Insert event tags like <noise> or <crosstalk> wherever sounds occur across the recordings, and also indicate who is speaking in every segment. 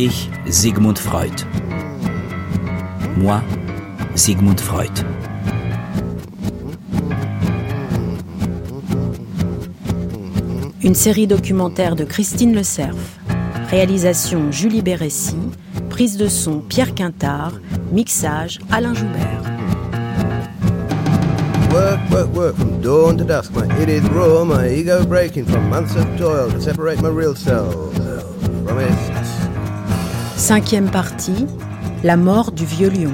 Speaker 1: Ich, Sigmund Freud. Moi, Sigmund Freud.
Speaker 2: Une série documentaire de Christine Le Cerf. Réalisation Julie Bérécy. Prise de son Pierre Quintard. Mixage Alain Joubert.
Speaker 3: Work, work, work from dawn to dusk. My it is raw, my ego breaking from months of toil to separate my real self.
Speaker 2: Cinquième partie. La mort du vieux lion.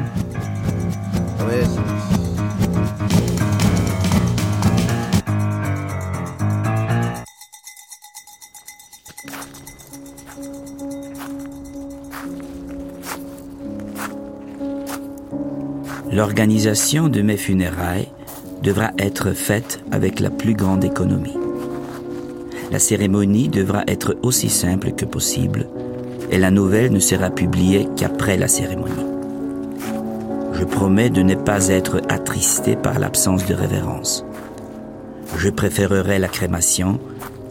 Speaker 1: L'organisation de mes funérailles devra être faite avec la plus grande économie. La cérémonie devra être aussi simple que possible et la nouvelle ne sera publiée qu'après la cérémonie. Je promets de ne pas être attristé par l'absence de révérence. Je préférerai la crémation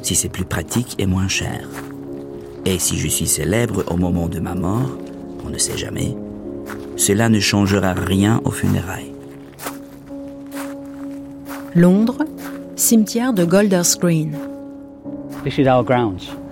Speaker 1: si c'est plus pratique et moins cher. Et si je suis célèbre au moment de ma mort, on ne sait jamais, cela ne changera rien aux funérailles.
Speaker 2: Londres. Cimetière de Golders Green.
Speaker 4: This is our grounds.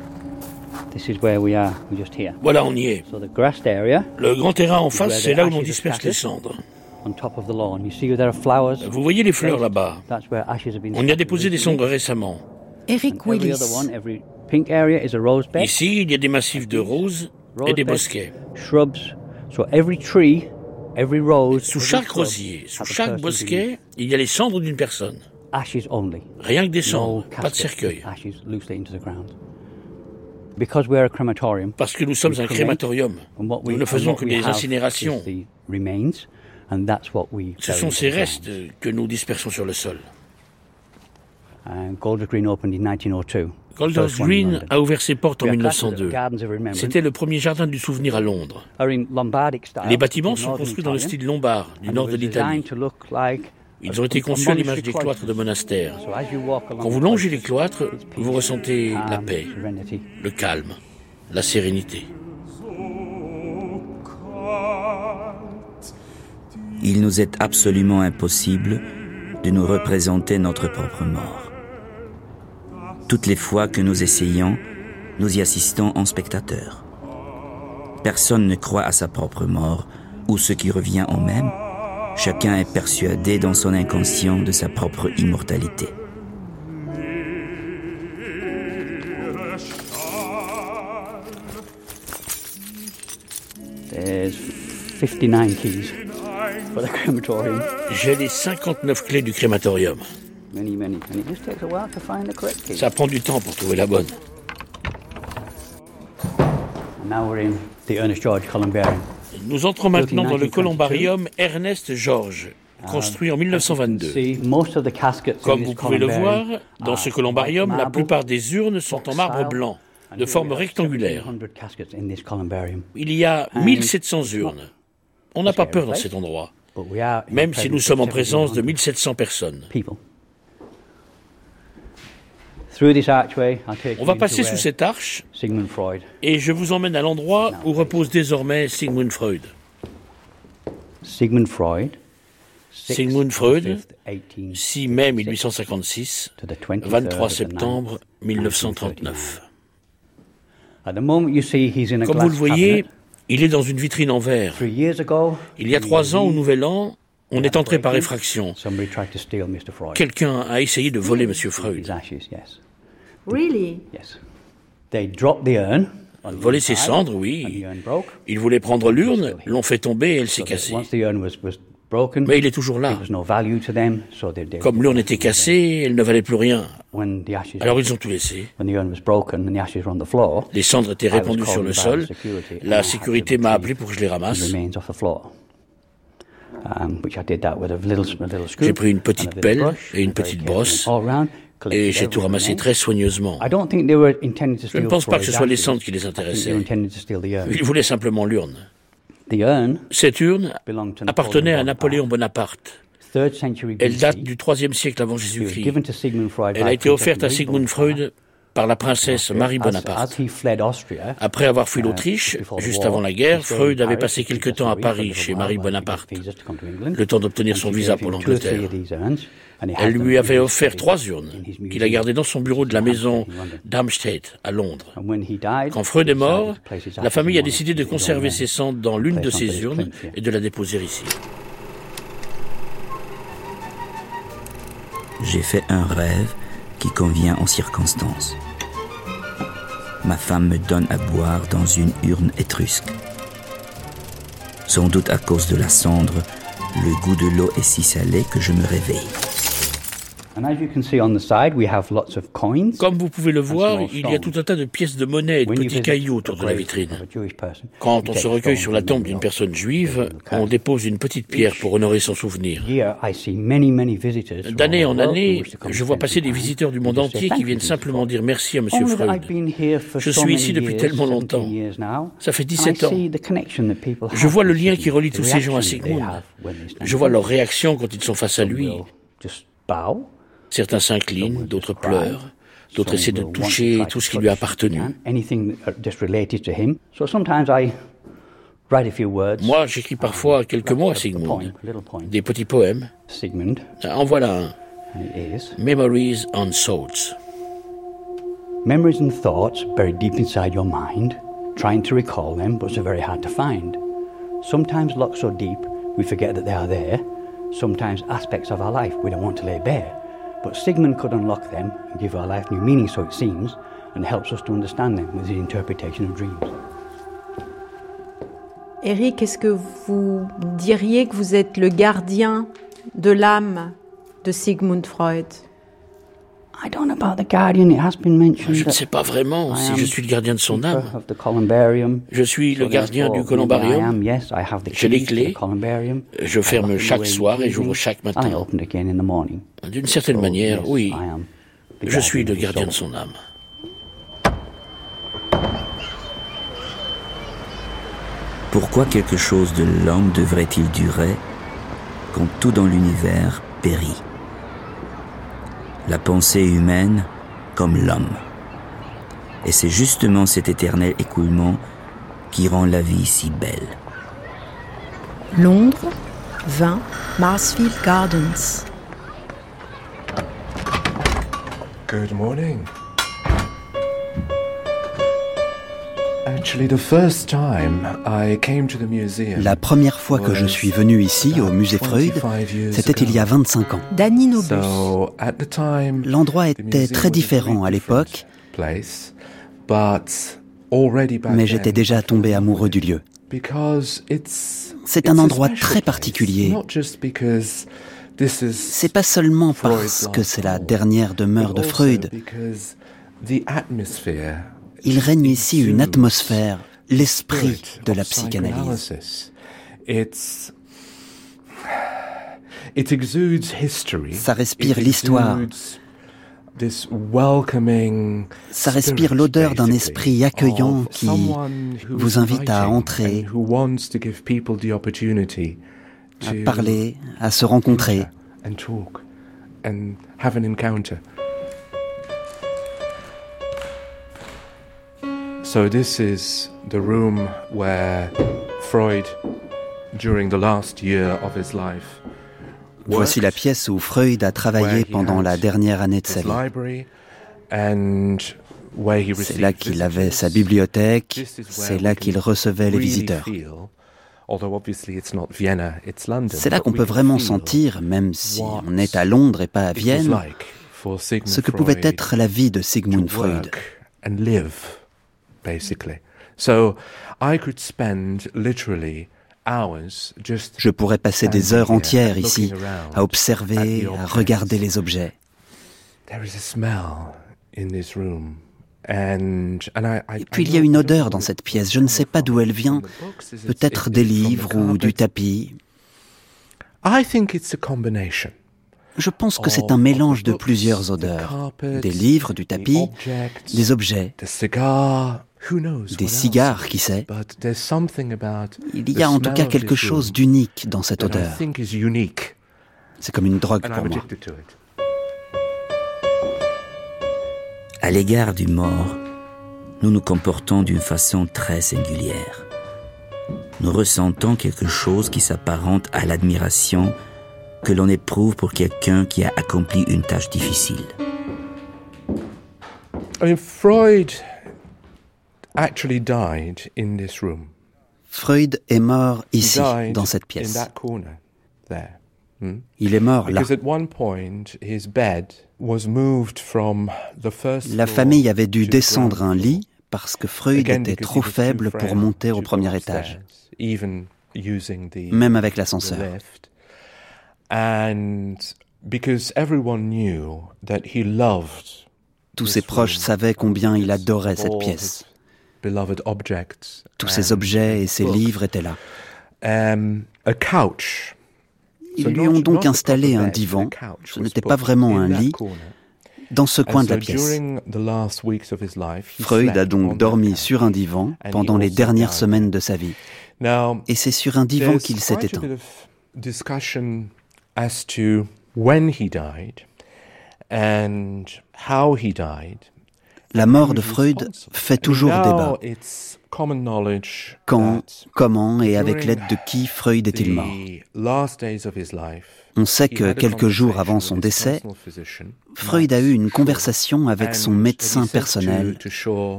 Speaker 4: This is where we are. We're just here.
Speaker 5: Voilà, on y est.
Speaker 4: So the grassed area
Speaker 5: Le grand terrain en face, c'est là où l'on disperse les cendres.
Speaker 4: on top of the lawn. You see there are flowers.
Speaker 5: Vous voyez les fleurs là-bas
Speaker 4: That's where ashes have been.
Speaker 5: On y a déposé des cendres récemment.
Speaker 2: Eric Willis.
Speaker 4: other one, every pink area is a rose bed.
Speaker 5: Ici, il y a des massifs de roses et
Speaker 4: Rose
Speaker 5: des bosquets.
Speaker 4: Shrubs. So every tree, every rose.
Speaker 5: Sous chaque rosier, sous chaque bosquet, il y a les cendres d'une personne.
Speaker 4: beneath. Ashes only.
Speaker 5: Rien que des
Speaker 4: No
Speaker 5: cendres, pas de cercueil. Parce que nous sommes un crématorium. Nous ne faisons que des incinérations.
Speaker 4: is the remains, and that's what we
Speaker 5: Ce sont ces restes que nous dispersons sur le sol.
Speaker 4: Golders Green opened in 1902.
Speaker 5: Golders
Speaker 4: First one in
Speaker 5: Green
Speaker 4: London.
Speaker 5: a ouvert ses portes en
Speaker 4: We are classed as
Speaker 5: 1902.
Speaker 4: Gardens of Remembrance.
Speaker 5: C'était le premier jardin du souvenir à Londres. Les bâtiments sont construits dans le style lombard, du nord de l'Italie. Ils ont été conçus à l'image des cloîtres de monastères. Quand vous longez les cloîtres, vous ressentez la paix, le calme, la sérénité.
Speaker 1: Il nous est absolument impossible de nous représenter notre propre mort. Toutes les fois que nous essayons, nous y assistons en spectateurs. Personne ne croit à sa propre mort ou ce qui revient au même. Chacun est persuadé dans son inconscient de sa propre immortalité.
Speaker 4: There's 59 keys for the crematorium.
Speaker 5: J'ai les 59 clés du crématorium.
Speaker 4: Many, many. And it just takes a while to find the correct key.
Speaker 5: Ça prend du temps pour trouver la bonne.
Speaker 4: And now we're in the Ernest George Columbarium.
Speaker 5: Nous entrons maintenant dans le
Speaker 4: 1922.
Speaker 5: columbarium Ernest George, construit en 1922.
Speaker 4: See, most of the caskets in
Speaker 5: Comme vous pouvez le voir, dans ce columbarium, la plupart des urnes sont en marbre blanc, de forme rectangulaire.
Speaker 4: 1700 caskets in this columbarium.
Speaker 5: Il y a 1700 urnes. On n'a pas peur dans cet endroit, même si nous sommes en présence de
Speaker 4: 1700
Speaker 5: 1700 personnes. On va passer sous cette arche
Speaker 4: Sigmund Freud.
Speaker 5: et je vous emmène à l'endroit où repose désormais Sigmund Freud.
Speaker 4: Sigmund Freud. 6th
Speaker 5: Sigmund Freud,
Speaker 4: 5th, 18
Speaker 5: 6 mai 1856,
Speaker 4: to the 23rd
Speaker 5: 23
Speaker 4: of the
Speaker 5: septembre
Speaker 4: 9th,
Speaker 5: 1939.
Speaker 4: At the moment you see he's in a
Speaker 5: Comme vous le voyez, il est dans une vitrine en verre.
Speaker 4: Three years ago,
Speaker 5: Il y a trois ans, au Nouvel An, on est entré par effraction. Quelqu'un a essayé de voler M. Freud.
Speaker 2: Really?
Speaker 4: Yes. They dropped the urn.
Speaker 5: Voler ses cendres, oui.
Speaker 4: the urn broke.
Speaker 5: Il voulait prendre l'urne, l'ont fait tomber et elle s'est cassée.
Speaker 4: once the urn was, was broken,
Speaker 5: Mais il est toujours là.
Speaker 4: there was no value to them, so they, they
Speaker 5: Comme l'urne était cassée, elle ne valait plus rien.
Speaker 4: when the ashes
Speaker 5: Alors ils ont tout laissé.
Speaker 4: when the urn was broken and the ashes were on the floor,
Speaker 5: Les cendres étaient répandues sur le sol. La sécurité m'a appelé pour que je les
Speaker 4: the
Speaker 5: ramasse.
Speaker 4: remains off the floor. Which I did that with a little, a little scoop
Speaker 5: J'ai pris une petite
Speaker 4: a little
Speaker 5: pelle
Speaker 4: brush
Speaker 5: et une petite brosse
Speaker 4: all around,
Speaker 5: Et j'ai tout ramassé très soigneusement. Je ne pense pas que ce soit les cendres qui les intéressaient. Ils voulaient simplement l'urne. Cette urne appartenait à Napoléon Bonaparte. Elle date du IIIe siècle avant Jésus-Christ. Elle a été offerte à Sigmund Freud par la princesse Marie Bonaparte. Après avoir fui l'Autriche, juste avant la guerre, Freud avait passé quelque temps à Paris chez Marie Bonaparte, le temps d'obtenir son visa pour l'Angleterre. Elle lui avait offert trois urnes, qu'il a gardées dans son bureau de la maison d'Amstead, à Londres. Quand Freud est mort, la famille a décidé de conserver ses cendres dans l'une de ces urnes et de la déposer ici.
Speaker 1: J'ai fait un rêve qui convient aux circonstances. Ma femme me donne à boire dans une urne étrusque. Sans doute à cause de la cendre, le goût de l'eau est si salé que je me réveille.
Speaker 5: Comme vous pouvez le voir, il y a tout un tas de pièces de monnaie et de petits cailloux autour de la vitrine. Quand on se recueille sur la tombe d'une personne juive, on dépose une petite pierre pour honorer son souvenir. D'année en année, je vois passer des visiteurs du monde entier qui viennent simplement dire merci à M. Freud. Je suis ici depuis tellement longtemps. Ça fait 17 ans. Je vois le lien qui relie tous ces gens à Sigmund. Je vois leurs réactions quand ils sont face à lui. Certains s'inclinent, d'autres pleurent, d'autres essaient de toucher tout ce qui lui a appartenu. Moi, j'écris parfois quelques mots à Sigmund, des petits poèmes. En voilà un. Memories on Thoughts.
Speaker 4: Memories and thoughts buried deep inside your mind, trying to recall them, but so very hard to find. Sometimes locked so deep we forget that they are there. Sometimes aspects of our life we don't want to lay bare. But Sigmund could unlock them and give our life new meaning, so it seems, and helps us to understand them with his interpretation of dreams.
Speaker 2: Eric, est-ce que vous diriez que vous êtes le gardien de l'âme de Sigmund Freud?
Speaker 5: Je ne sais pas vraiment si je suis le gardien de son âme. Je suis le gardien du columbarium. J'ai les clés. Je ferme chaque soir et j'ouvre chaque matin. D'une certaine manière, oui. Je suis le gardien de son âme.
Speaker 1: Pourquoi quelque chose de l'homme devrait-il durer quand tout dans l'univers périt? La pensée humaine comme l'homme. Et c'est justement cet éternel écoulement qui rend la vie si belle.
Speaker 2: Londres, 20 Marsfield Gardens.
Speaker 6: Good morning.
Speaker 7: La première fois que je suis venu ici au musée Freud, c'était il y a 25 ans.
Speaker 2: Danny Nobus.
Speaker 7: L'endroit était très
Speaker 6: was a
Speaker 7: différent
Speaker 6: very
Speaker 7: à l'époque,
Speaker 6: place, but already back
Speaker 7: mais j'étais déjà tombé amoureux du lieu.
Speaker 6: because it's-
Speaker 7: C'est un
Speaker 6: a
Speaker 7: endroit très
Speaker 6: place,
Speaker 7: particulier.
Speaker 6: not just because this is
Speaker 7: C'est pas seulement parce que c'est la dernière demeure de Freud. Il règne ici une atmosphère, l'esprit de la psychanalyse. Ça respire l'histoire. Ça respire l'odeur d'un esprit accueillant qui vous invite à entrer, à parler, à se rencontrer.
Speaker 6: So this is the room where Freud, during the last year of his life,
Speaker 7: Voici la pièce où Freud a travaillé pendant la dernière année de sa vie. C'est là qu'il avait sa bibliothèque, c'est là qu'il recevait les visiteurs. C'est là qu'on peut vraiment sentir, même si on est à Londres et pas à Vienne, ce que pouvait être la vie de Sigmund Freud.
Speaker 6: Basically. So I could spend literally hours just
Speaker 7: Je pourrais passer des heures entières ici, à observer, à regarder les objets.
Speaker 6: There is a smell in this room. And, and I, I,
Speaker 7: Et puis il y a une odeur dans cette pièce, je ne sais pas d'où elle vient, peut-être des livres ou du tapis.
Speaker 6: I think it's a combination.
Speaker 7: Je pense que c'est un mélange de plusieurs odeurs. Des livres, du tapis, des objets, des cigares, qui sait?
Speaker 6: But there's something about
Speaker 7: Il y a en tout cas quelque chose d'unique dans cette odeur. C'est comme une drogue pour moi.
Speaker 1: À l'égard du mort, nous nous comportons d'une façon très singulière. Nous ressentons quelque chose qui s'apparente à l'admiration que l'on éprouve pour quelqu'un qui a accompli une tâche difficile.
Speaker 6: Freud actually died in this room.
Speaker 7: Freud est mort ici, dans cette pièce. Hmm? Il est mort là. La famille avait dû descendre un lit parce que Freud était trop faible pour monter au premier étage, même avec l'ascenseur. Tous ses proches savaient combien il adorait cette pièce. Tous ces objets et ces livres étaient là.
Speaker 6: Um,
Speaker 7: Ils lui ont donc installé un divan, ce n'était pas vraiment un lit, dans ce coin de la pièce. Freud a donc dormi sur un divan pendant les dernières semaines de sa vie. Et c'est sur un divan qu'il s'est éteint. La mort de Freud fait toujours débat. Quand, comment et avec l'aide de qui Freud est-il mort? On sait que quelques jours avant son décès, Freud a eu une conversation avec son médecin personnel,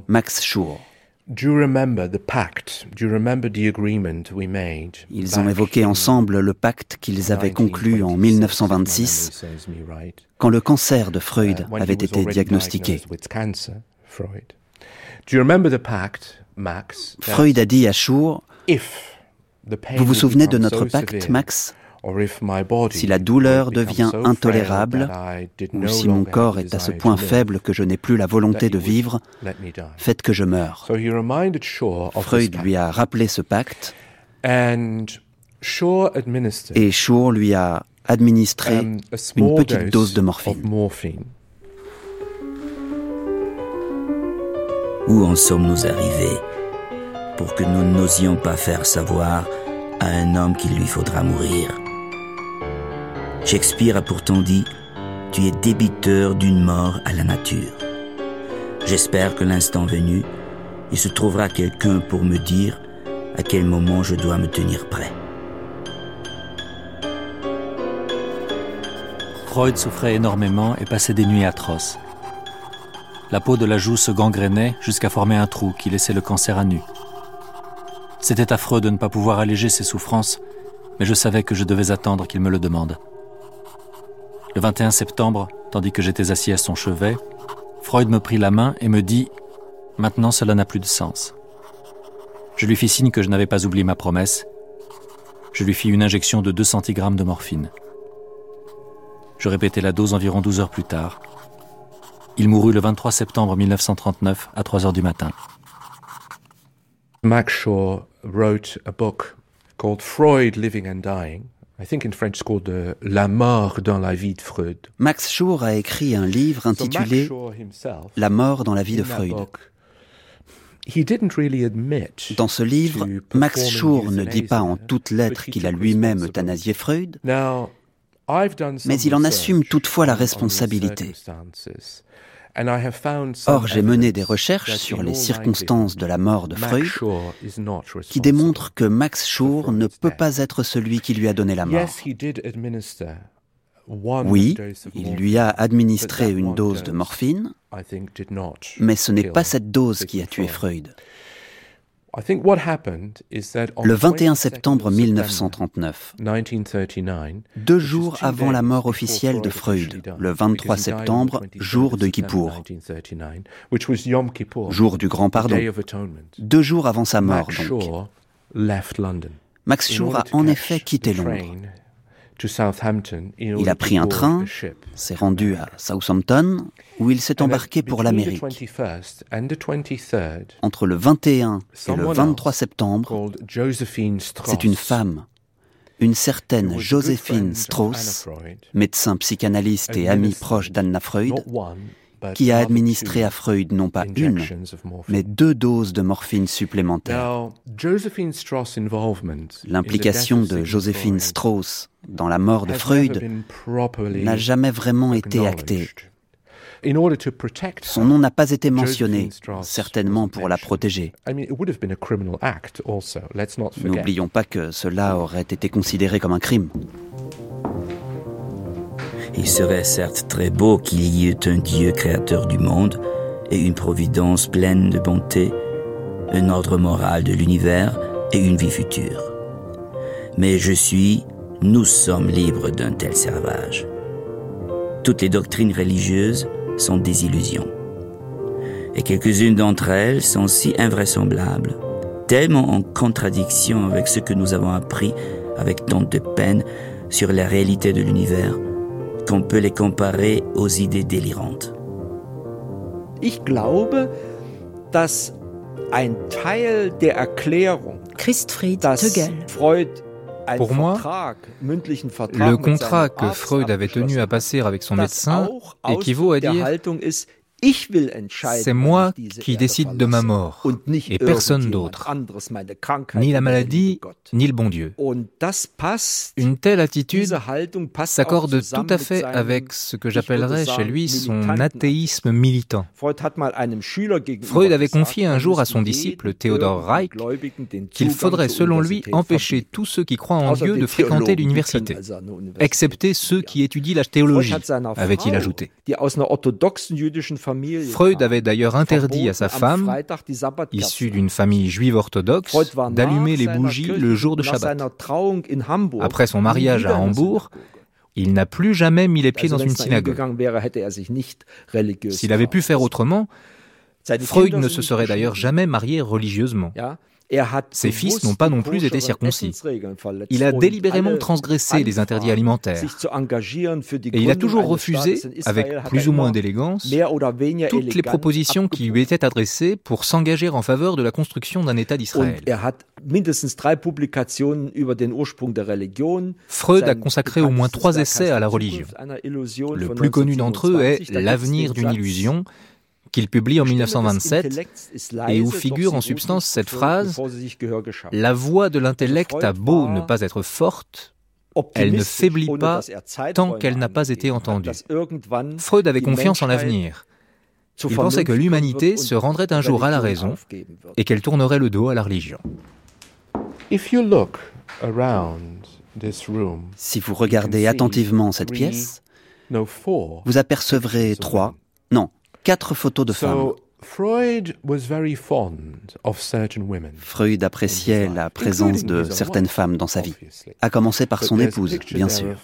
Speaker 7: Max Schur. Ils ont évoqué ensemble le pacte qu'ils avaient conclu en 1926, quand le cancer de Freud uh, avait été diagnostiqué. Freud. A dit à Schur, vous vous souvenez de notre pacte, Max? Si la douleur devient intolérable, ou si mon corps est à ce point faible que je n'ai plus la volonté de vivre, faites que je meure. Freud lui a rappelé ce pacte. Et Schur lui a administré um, une petite dose de morphine.
Speaker 1: Où en sommes-nous arrivés pour que nous n'osions pas faire savoir à un homme qu'il lui faudra mourir? Shakespeare a pourtant dit Tu es débiteur d'une mort à la nature. J'espère que l'instant venu, il se trouvera quelqu'un pour me dire à quel moment je dois me tenir prêt.
Speaker 8: Freud souffrait énormément et passait des nuits atroces. La peau de la joue se gangrénait jusqu'à former un trou qui laissait le cancer à nu. C'était affreux de ne pas pouvoir alléger ses souffrances, mais je savais que je devais attendre qu'il me le demande. Le 21 septembre, tandis que j'étais assis à son chevet, Freud me prit la main et me dit ⁇ Maintenant cela n'a plus de sens ⁇ Je lui fis signe que je n'avais pas oublié ma promesse. Je lui fis une injection de 2 cg de morphine. Je répétai la dose environ 12 heures plus tard. Il mourut le 23 septembre 1939 à 3 heures du matin.
Speaker 6: Wrote a book called Freud Living and Dying. I think in French called uh, La mort dans la vie de Freud.
Speaker 7: Max Schur a écrit un livre intitulé La mort dans la vie de Freud. Dans ce livre, Max Schur ne dit pas en toutes lettres qu'il a lui-même euthanasié Freud, mais il en assume toutefois la responsabilité. Or, j'ai mené des recherches sur les circonstances de la mort de Freud qui démontrent que Max Schur ne peut pas être celui qui lui a donné la mort. Oui, il lui a administré une dose de morphine, mais ce n'est pas cette dose qui a tué Freud. Le 21 septembre 1939, deux jours avant la mort officielle de Freud, le 23 septembre, jour de Kippour, jour du grand pardon, deux jours avant sa mort donc. Max Schur a en effet quitté Londres il a pris un train, s'est rendu à Southampton, où il s'est embarqué pour l'Amérique. Entre le 21 et le 23 septembre, c'est une femme, une certaine Joséphine Strauss, médecin psychanalyste et amie proche d'Anna Freud, qui a administré à Freud non pas une, mais deux doses de morphine supplémentaires. L'implication de Joséphine Strauss dans la mort de Freud n'a jamais vraiment été actée. Son nom n'a pas été mentionné, certainement pour la protéger. N'oublions pas que cela aurait été considéré comme un crime.
Speaker 1: Il serait certes très beau qu'il y ait un Dieu créateur du monde et une providence pleine de bonté, un ordre moral de l'univers et une vie future. Mais je suis, nous sommes libres d'un tel servage. Toutes les doctrines religieuses sont des illusions. Et quelques-unes d'entre elles sont si invraisemblables, tellement en contradiction avec ce que nous avons appris avec tant de peine sur la réalité de l'univers, qu'on peut les comparer aux idées délirantes.
Speaker 9: Ich glaube, dass ein Teil der Erklärung,
Speaker 2: Christfried
Speaker 9: Freud
Speaker 10: pour moi, le contrat que Freud avait tenu à passer avec son médecin équivaut à dire c'est moi qui décide de ma mort et personne d'autre, ni la maladie, ni le bon Dieu. Une telle attitude s'accorde tout à fait avec ce que j'appellerais chez lui son athéisme militant. Freud avait confié un jour à son disciple Theodor Reich qu'il faudrait selon lui empêcher tous ceux qui croient en Dieu de fréquenter l'université, excepté ceux qui étudient la théologie, avait-il ajouté. Freud avait d'ailleurs interdit à sa femme, issue d'une famille juive orthodoxe, d'allumer les bougies le jour de Shabbat. Après son mariage à Hambourg, il n'a plus jamais mis les pieds dans une synagogue. S'il avait pu faire autrement, Freud ne se serait d'ailleurs jamais marié religieusement. Ses fils n'ont pas non plus été circoncis. Il a délibérément transgressé les interdits alimentaires. Et il a toujours refusé, avec plus ou moins d'élégance, toutes les propositions qui lui étaient adressées pour s'engager en faveur de la construction d'un État d'Israël. Freud a consacré au moins trois essais à la religion. Le plus connu d'entre eux est L'avenir d'une illusion, qu'il publie en 1927 et où figure en substance cette phrase La voix de l'intellect a beau ne pas être forte, elle ne faiblit pas tant qu'elle n'a pas été entendue. Freud avait confiance en l'avenir. Il pensait que l'humanité se rendrait un jour à la raison et qu'elle tournerait le dos à la religion.
Speaker 7: Si vous regardez attentivement cette pièce, vous apercevrez trois, non, quatre photos de femmes. Freud appréciait la présence de certaines femmes dans sa vie, à commencer par son épouse, bien sûr.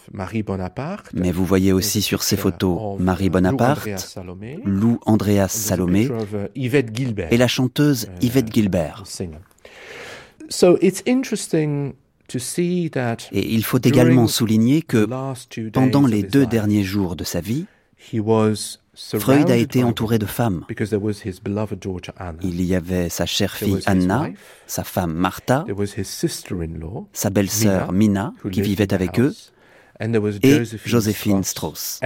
Speaker 7: Mais vous voyez aussi sur ces photos Marie Bonaparte, Lou Andreas Salomé et la chanteuse Yvette Gilbert. Et il faut également souligner que pendant les deux derniers jours de sa vie, Freud a été entouré de femmes. Il y avait sa chère fille Anna, sa femme Martha, sa belle-sœur Mina, qui vivait avec eux, et Joséphine Strauss.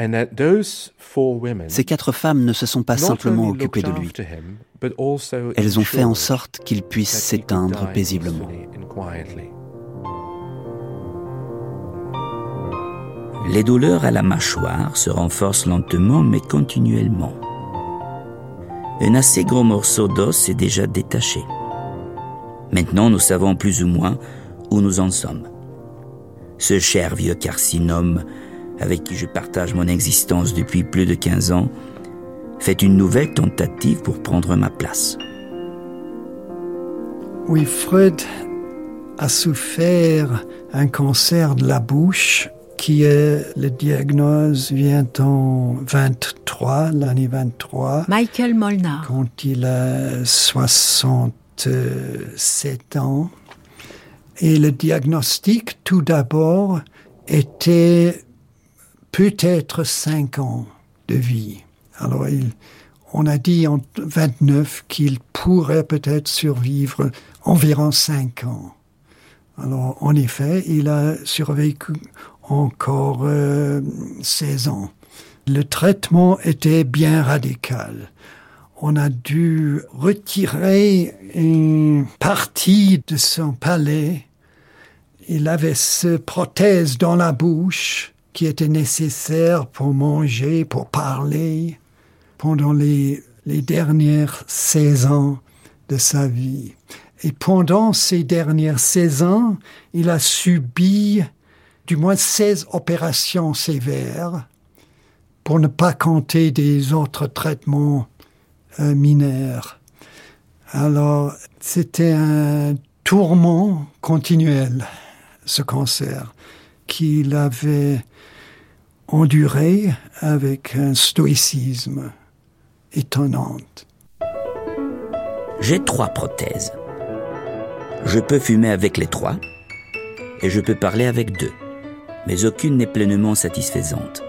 Speaker 7: Ces quatre femmes ne se sont pas simplement occupées de lui, elles ont fait en sorte qu'il puisse s'éteindre paisiblement.
Speaker 1: Les douleurs à la mâchoire se renforcent lentement mais continuellement. Un assez gros morceau d'os est déjà détaché. Maintenant, nous savons plus ou moins où nous en sommes. Ce cher vieux carcinome, avec qui je partage mon existence depuis plus de 15 ans, fait une nouvelle tentative pour prendre ma place.
Speaker 11: Oui, a souffert un cancer de la bouche qui est le diagnose vient en 23, l'année 23.
Speaker 2: Michael Molnar.
Speaker 11: Quand il a 67 ans. Et le diagnostic, tout d'abord, était peut-être 5 ans de vie. Alors, il, on a dit en 29 qu'il pourrait peut-être survivre environ 5 ans. Alors, en effet, il a survécu encore 16 euh, ans. Le traitement était bien radical. On a dû retirer une partie de son palais. Il avait ce prothèse dans la bouche qui était nécessaire pour manger, pour parler. pendant les, les dernières 16 ans de sa vie. Et pendant ces dernières 16 ans, il a subi du moins 16 opérations sévères, pour ne pas compter des autres traitements euh, mineurs. Alors, c'était un tourment continuel, ce cancer, qu'il avait enduré avec un stoïcisme étonnant.
Speaker 1: J'ai trois prothèses. Je peux fumer avec les trois et je peux parler avec deux, mais aucune n'est pleinement satisfaisante.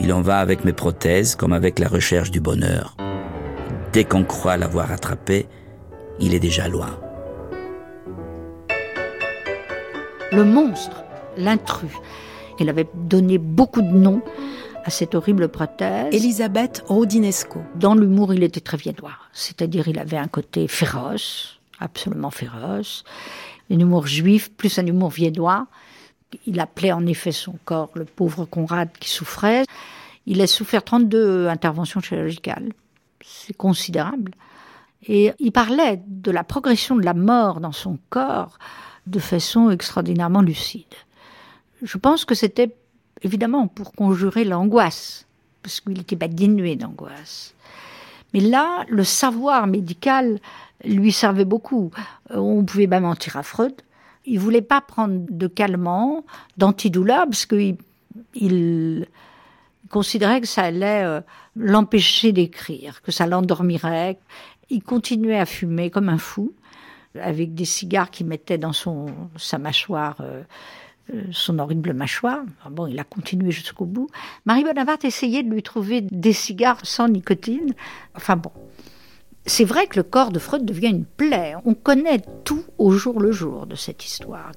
Speaker 1: Il en va avec mes prothèses comme avec la recherche du bonheur. Dès qu'on croit l'avoir attrapé, il est déjà loin.
Speaker 12: Le monstre, l'intrus, il avait donné beaucoup de noms à cette horrible prothèse.
Speaker 2: Elisabeth Rodinesco.
Speaker 12: Dans l'humour, il était très viennois. C'est-à-dire, il avait un côté féroce, absolument féroce. Un humour juif, plus un humour viennois. Il appelait en effet son corps le pauvre Conrad qui souffrait. Il a souffert 32 interventions chirurgicales. C'est considérable. Et il parlait de la progression de la mort dans son corps de façon extraordinairement lucide. Je pense que c'était évidemment pour conjurer l'angoisse, parce qu'il était pas dénué d'angoisse. Mais là, le savoir médical lui servait beaucoup. Euh, on pouvait même mentir à Freud. Il voulait pas prendre de calmant, d'antidouleur, parce qu'il il considérait que ça allait euh, l'empêcher d'écrire, que ça l'endormirait. Il continuait à fumer comme un fou, avec des cigares qu'il mettait dans son, sa mâchoire, euh, son horrible mâchoire. Bon, il a continué jusqu'au bout. Marie Bonaparte essayait de lui trouver des cigares sans nicotine. Enfin bon, c'est vrai que le corps de Freud devient une plaie. On connaît tout au jour le jour de cette histoire.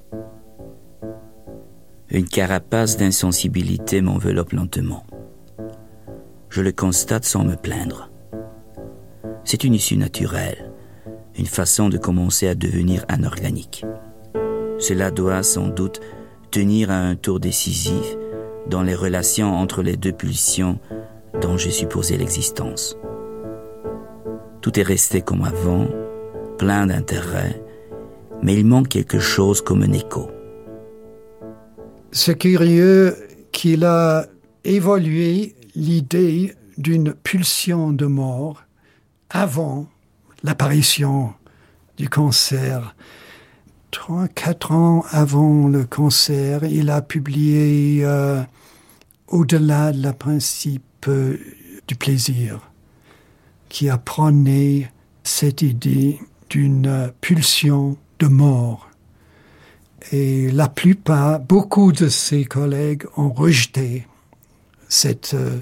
Speaker 1: Une carapace d'insensibilité m'enveloppe lentement. Je le constate sans me plaindre. C'est une issue naturelle, une façon de commencer à devenir anorganique. Cela doit sans doute tenir à un tour décisif dans les relations entre les deux pulsions dont j'ai supposé l'existence. Tout est resté comme avant, plein d'intérêt, mais il manque quelque chose comme un écho.
Speaker 11: C'est curieux qu'il a évolué l'idée d'une pulsion de mort avant l'apparition du cancer. Trois, quatre ans avant le cancer, il a publié euh, Au-delà de la principe euh, du plaisir qui a cette idée d'une pulsion de mort. Et la plupart, beaucoup de ses collègues ont rejeté cette euh,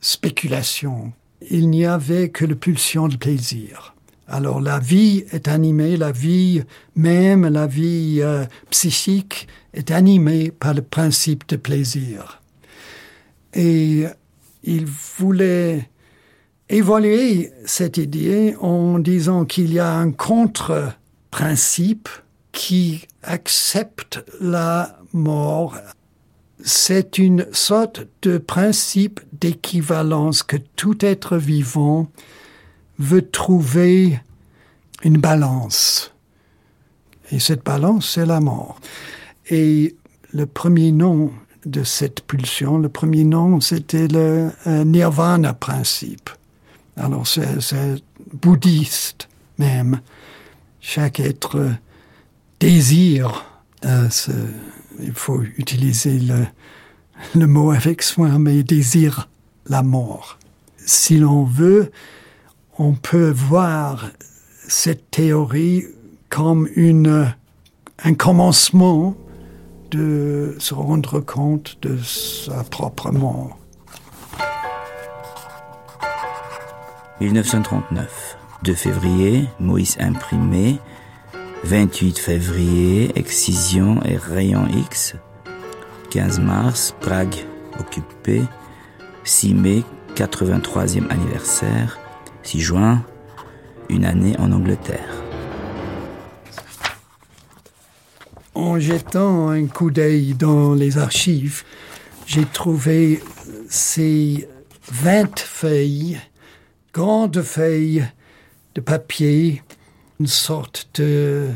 Speaker 11: spéculation. Il n'y avait que la pulsion de plaisir. Alors la vie est animée, la vie même, la vie euh, psychique est animée par le principe de plaisir. Et il voulait évaluer cette idée en disant qu'il y a un contre-principe qui accepte la mort. C'est une sorte de principe d'équivalence que tout être vivant veut trouver une balance. Et cette balance, c'est la mort. Et le premier nom de cette pulsion, le premier nom, c'était le euh, nirvana principe. Alors c'est bouddhiste même. Chaque être désire, euh, il faut utiliser le, le mot avec soin, mais désire la mort. Si l'on veut, on peut voir cette théorie comme une, un commencement de se rendre compte de sa propre mort.
Speaker 1: 1939. 2 février, Moïse imprimé. 28 février, excision et rayon X. 15 mars, Prague occupée. 6 mai, 83e anniversaire. 6 juin, une année en Angleterre.
Speaker 11: En jetant un coup d'œil dans les archives, j'ai trouvé ces 20 feuilles, grandes feuilles de papier, une sorte de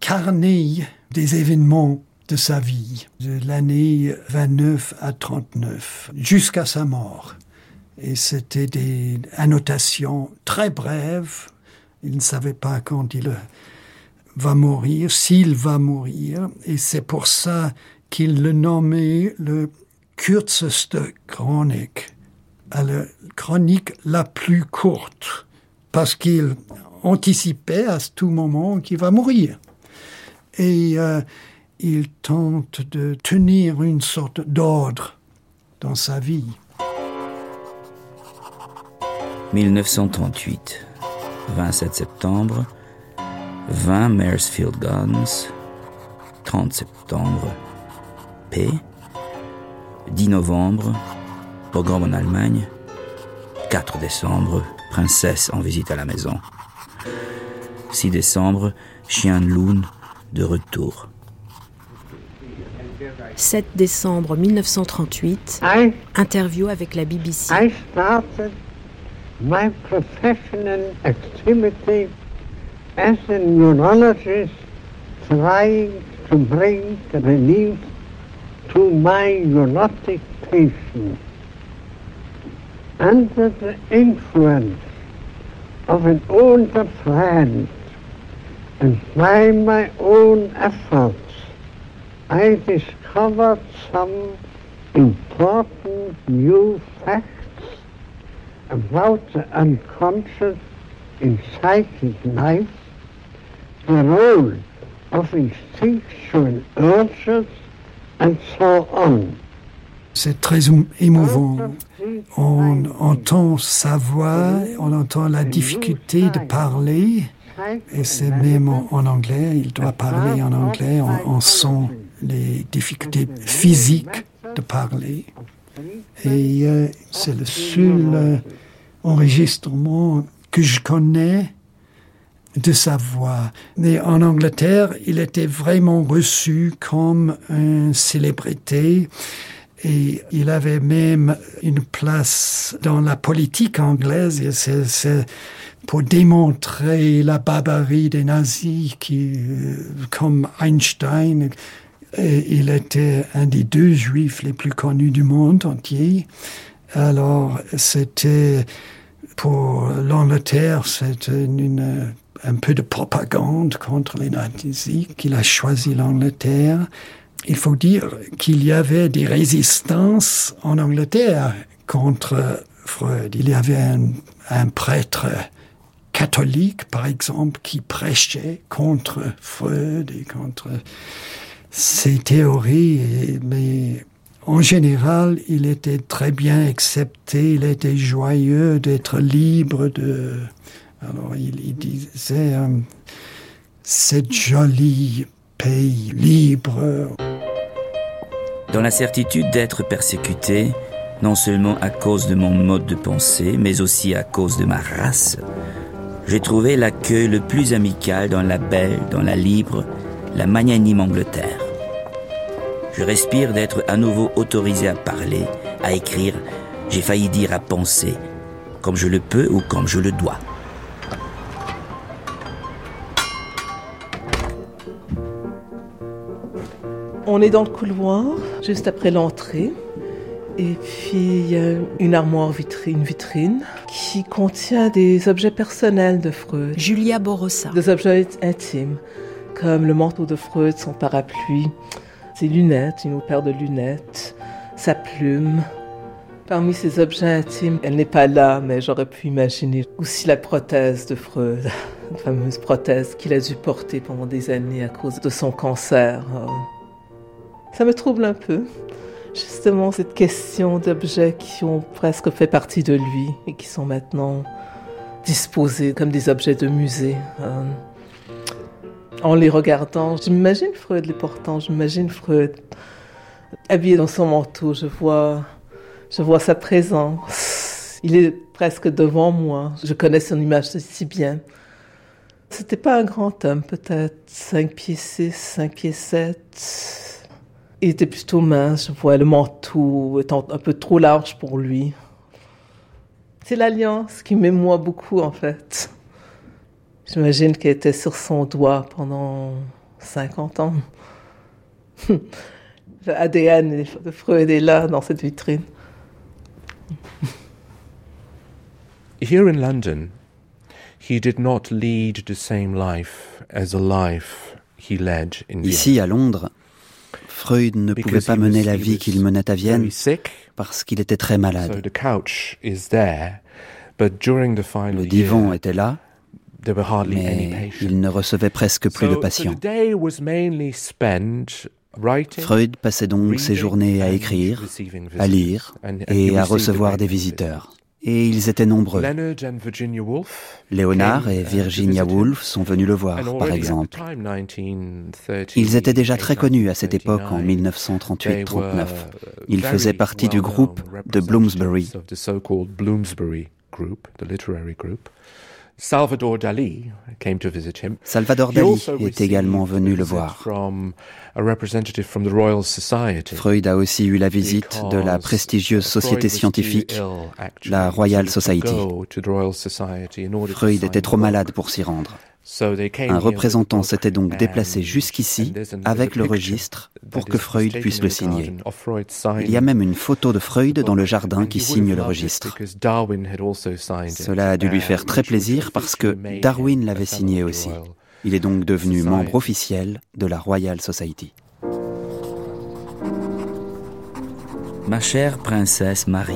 Speaker 11: carnet des événements de sa vie, de l'année 29 à 39, jusqu'à sa mort. Et c'était des annotations très brèves. Il ne savait pas quand il va mourir, s'il va mourir. Et c'est pour ça qu'il le nommait le kürzeste Chronik, la chronique la plus courte, parce qu'il anticipait à tout moment qu'il va mourir. Et euh, il tente de tenir une sorte d'ordre dans sa vie.
Speaker 1: 1938, 27 septembre, 20 Maresfield Guns, 30 septembre, paix, 10 novembre, pogrom en Allemagne, 4 décembre, princesse en visite à la maison, 6 décembre, chien de Loon de retour.
Speaker 2: 7 décembre 1938, interview avec la BBC.
Speaker 13: I started my professional activity as a neurologist trying to bring relief to my neurotic patients. Under the influence of an older friend and by my own efforts, I discovered some important new facts about the unconscious in psychic life, the role of instinctual urges, and so on.
Speaker 11: C'est très émouvant. On entend sa voix, on entend la difficulté de parler, et c'est même en, anglais, il doit parler en anglais, on, on sent les difficultés physiques de parler. Et euh, c'est le seul euh, enregistrement que je connais de sa voix. Mais en Angleterre, il était vraiment reçu comme une célébrité et il avait même une place dans la politique anglaise. Et c'est, pour démontrer la barbarie des nazis qui, euh, comme Einstein, il était un des deux juifs les plus connus du monde entier. Alors, c'était pour l'Angleterre, c'était une, un peu de propagande contre les nazis qu'il a choisi l'Angleterre. Il faut dire qu'il y avait des résistances en Angleterre contre Freud. Il y avait un, prêtre catholique, par exemple, qui prêchait contre Freud et contre ses théories, mais en général, il était très bien accepté, il était joyeux d'être libre de... Alors il, disait, euh, cette jolie pays libre.
Speaker 1: Dans la certitude d'être persécuté, non seulement à cause de mon mode de pensée, mais aussi à cause de ma race, j'ai trouvé l'accueil le plus amical dans la belle, dans la libre, la magnanime Angleterre. Je respire d'être à nouveau autorisé à parler, à écrire, j'ai failli dire à penser, comme je le peux ou comme je le dois.
Speaker 14: On est dans le couloir, juste après l'entrée. Et puis il y a une armoire vitrine, une vitrine qui contient des objets personnels de Freud.
Speaker 2: Julia Borossa.
Speaker 14: Des objets intimes, comme le manteau de Freud, son parapluie, ses lunettes, une paire de lunettes, sa plume. Parmi ces objets intimes, elle n'est pas là, mais j'aurais pu imaginer aussi la prothèse de Freud, la fameuse prothèse qu'il a dû porter pendant des années à cause de son cancer. Ça me trouble un peu, justement, cette question d'objets qui ont presque fait partie de lui et qui sont maintenant disposés comme des objets de musée. Euh, en les regardant, je m'imagine Freud les portant, je m'imagine Freud habillé dans son manteau, je vois, je vois sa présence. Il est presque devant moi, je connais son image si bien. C'était pas un grand homme, peut-être 5 pieds 6, 5 pieds 7. Il était plutôt mince, je vois le manteau étant un peu trop large pour lui. C'est l'alliance qui m'émoit beaucoup en fait. J'imagine qu'elle était sur son doigt pendant 50 ans. <laughs> L'ADN de Freud est là dans cette vitrine.
Speaker 6: Here in London, he did not lead the same life as the life he led in
Speaker 7: Ici à Londres, Freud ne pouvait pas mener la vie qu'il menait à Vienne parce qu'il était très malade. Le divan était là, mais il ne recevait presque plus de patients. Freud passait donc ses journées à écrire, à lire et à recevoir des visiteurs. Et ils étaient nombreux. Léonard et Virginia Woolf sont venus le voir, par exemple. Ils étaient déjà très connus à cette époque, en 1938-39. Ils faiaisaient partie du groupe de Bloomsbury. Salvador Dali est également venu le voir. Freud a aussi eu la visite de la prestigieuse société scientifique, la Royal Society. Freud était trop malade pour s'y rendre. Un représentant s'était donc déplacé jusqu'ici avec le registre pour que Freud puisse le signer. Il y a même une photo de Freud dans le jardin qui signe le registre. Cela a dû lui faire très plaisir parce que Darwin l'avait signé aussi. Il est donc devenu membre officiel de la Royal Society.
Speaker 1: Ma chère princesse Marie,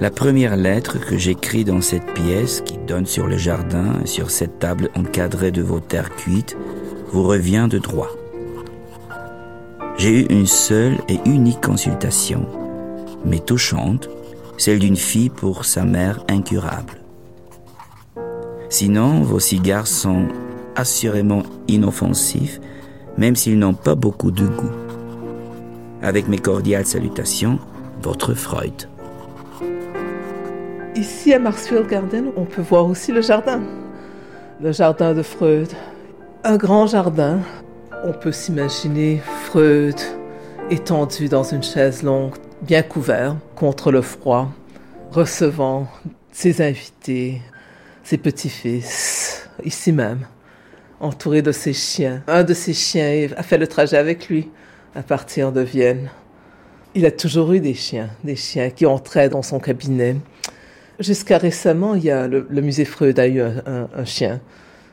Speaker 1: la première lettre que j'écris dans cette pièce qui donne sur le jardin et sur cette table encadrée de vos terres cuites vous revient de droit. J'ai eu une seule et unique consultation, mais touchante, celle d'une fille pour sa mère incurable. Sinon, vos cigares sont assurément inoffensifs, même s'ils n'ont pas beaucoup de goût. Avec mes cordiales salutations, votre Freud.
Speaker 14: Ici à Marsfield Garden, on peut voir aussi le jardin. Le jardin de Freud. Un grand jardin. On peut s'imaginer Freud étendu dans une chaise longue, bien couvert contre le froid, recevant ses invités, ses petits-fils, ici même, entouré de ses chiens. Un de ses chiens a fait le trajet avec lui à partir de Vienne. Il a toujours eu des chiens, des chiens qui entraient dans son cabinet. Jusqu'à récemment, il y a le, musée Freud a eu un, chien.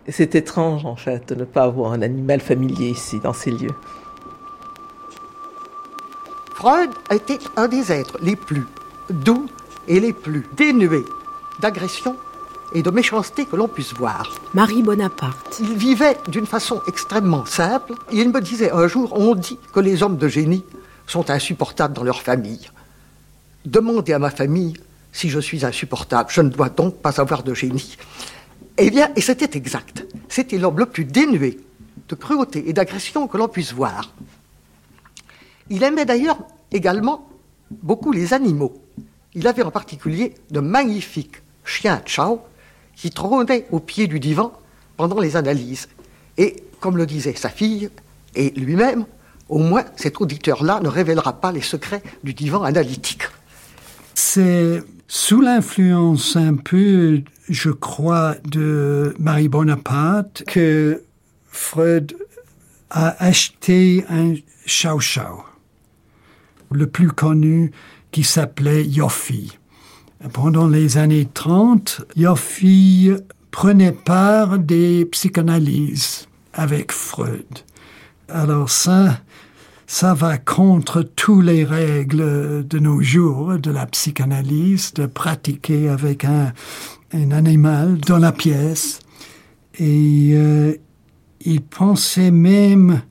Speaker 14: Et c'est étrange, en fait, de ne pas avoir un animal familier ici, dans ces lieux.
Speaker 15: Freud a été un des êtres les plus doux et les plus dénués d'agression et de méchanceté que l'on puisse voir.
Speaker 2: Marie Bonaparte.
Speaker 15: Il vivait d'une façon extrêmement simple. Il me disait un jour, on dit que les hommes de génie sont insupportables dans leur famille. Demandez à ma famille si je suis insupportable, je ne dois donc pas avoir de génie. Eh bien, et c'était exact. C'était l'homme le plus dénué de cruauté et d'agression que l'on puisse voir. Il aimait d'ailleurs également beaucoup les animaux. Il avait en particulier de magnifiques chiens Chao qui trônaient au pied du divan pendant les analyses. Et, comme le disait sa fille et lui-même, au moins cet auditeur-là ne révélera pas les secrets du divan analytique.
Speaker 11: C'est sous l'influence un peu, je crois, de Marie Bonaparte que Freud a acheté un Chao, le plus connu qui s'appelait Yoffi. Pendant les années 30, Yoffi prenait part des psychanalyses avec Freud. Alors ça, ça va contre toutes les règles de nos jours de la psychanalyse, de pratiquer avec un, un animal dans la pièce. Et euh, il pensait même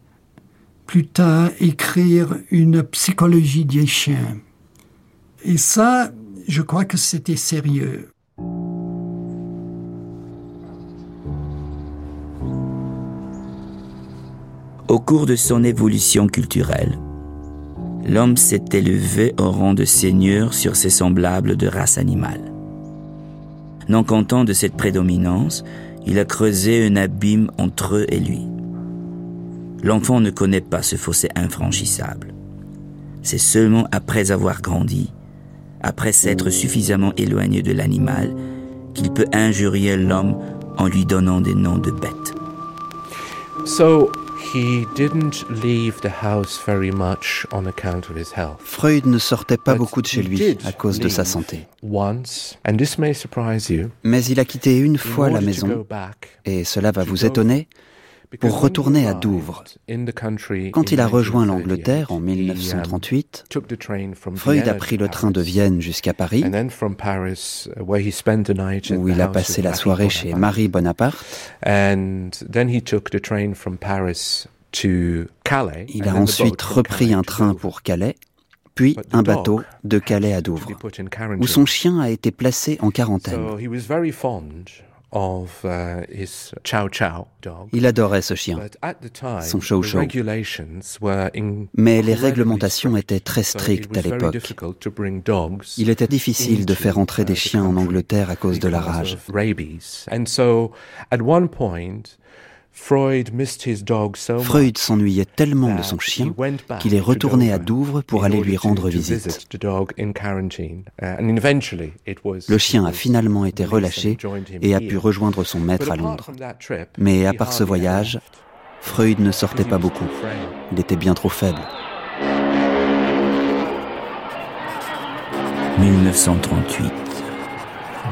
Speaker 11: plus tard écrire une psychologie des chiens. Et ça, je crois que c'était sérieux.
Speaker 1: Au cours de son évolution culturelle, l'homme s'est élevé au rang de seigneur sur ses semblables de race animale. Non content de cette prédominance, il a creusé un abîme entre eux et lui. L'enfant ne connaît pas ce fossé infranchissable. C'est seulement après avoir grandi, après s'être suffisamment éloigné de l'animal qu'il peut injurier l'homme en lui donnant des noms de bêtes.
Speaker 7: Freud ne sortait pas beaucoup de chez lui à cause de sa santé. Mais il a quitté une fois la maison, et cela va vous étonner, pour retourner à Douvres. Quand il a rejoint l'Angleterre en 1938, Freud a pris le train de Vienne jusqu'à Paris, où il a passé la soirée chez Marie Bonaparte. Il a ensuite repris un train pour Calais, puis un bateau de Calais à Douvres, où son chien a été placé en quarantaine. Uh, Il adorait ce chien, son chow chow. Mais les réglementations étaient très strictes à l'époque. Il était difficile de faire entrer des chiens en Angleterre à cause de la rage. Freud s'ennuyait tellement de son chien qu'il est retourné à Douvres pour aller lui rendre visite. Le chien a finalement été relâché et a pu rejoindre son maître à Londres. Mais à part ce voyage, Freud ne sortait pas beaucoup. Il était bien trop faible.
Speaker 1: 1938,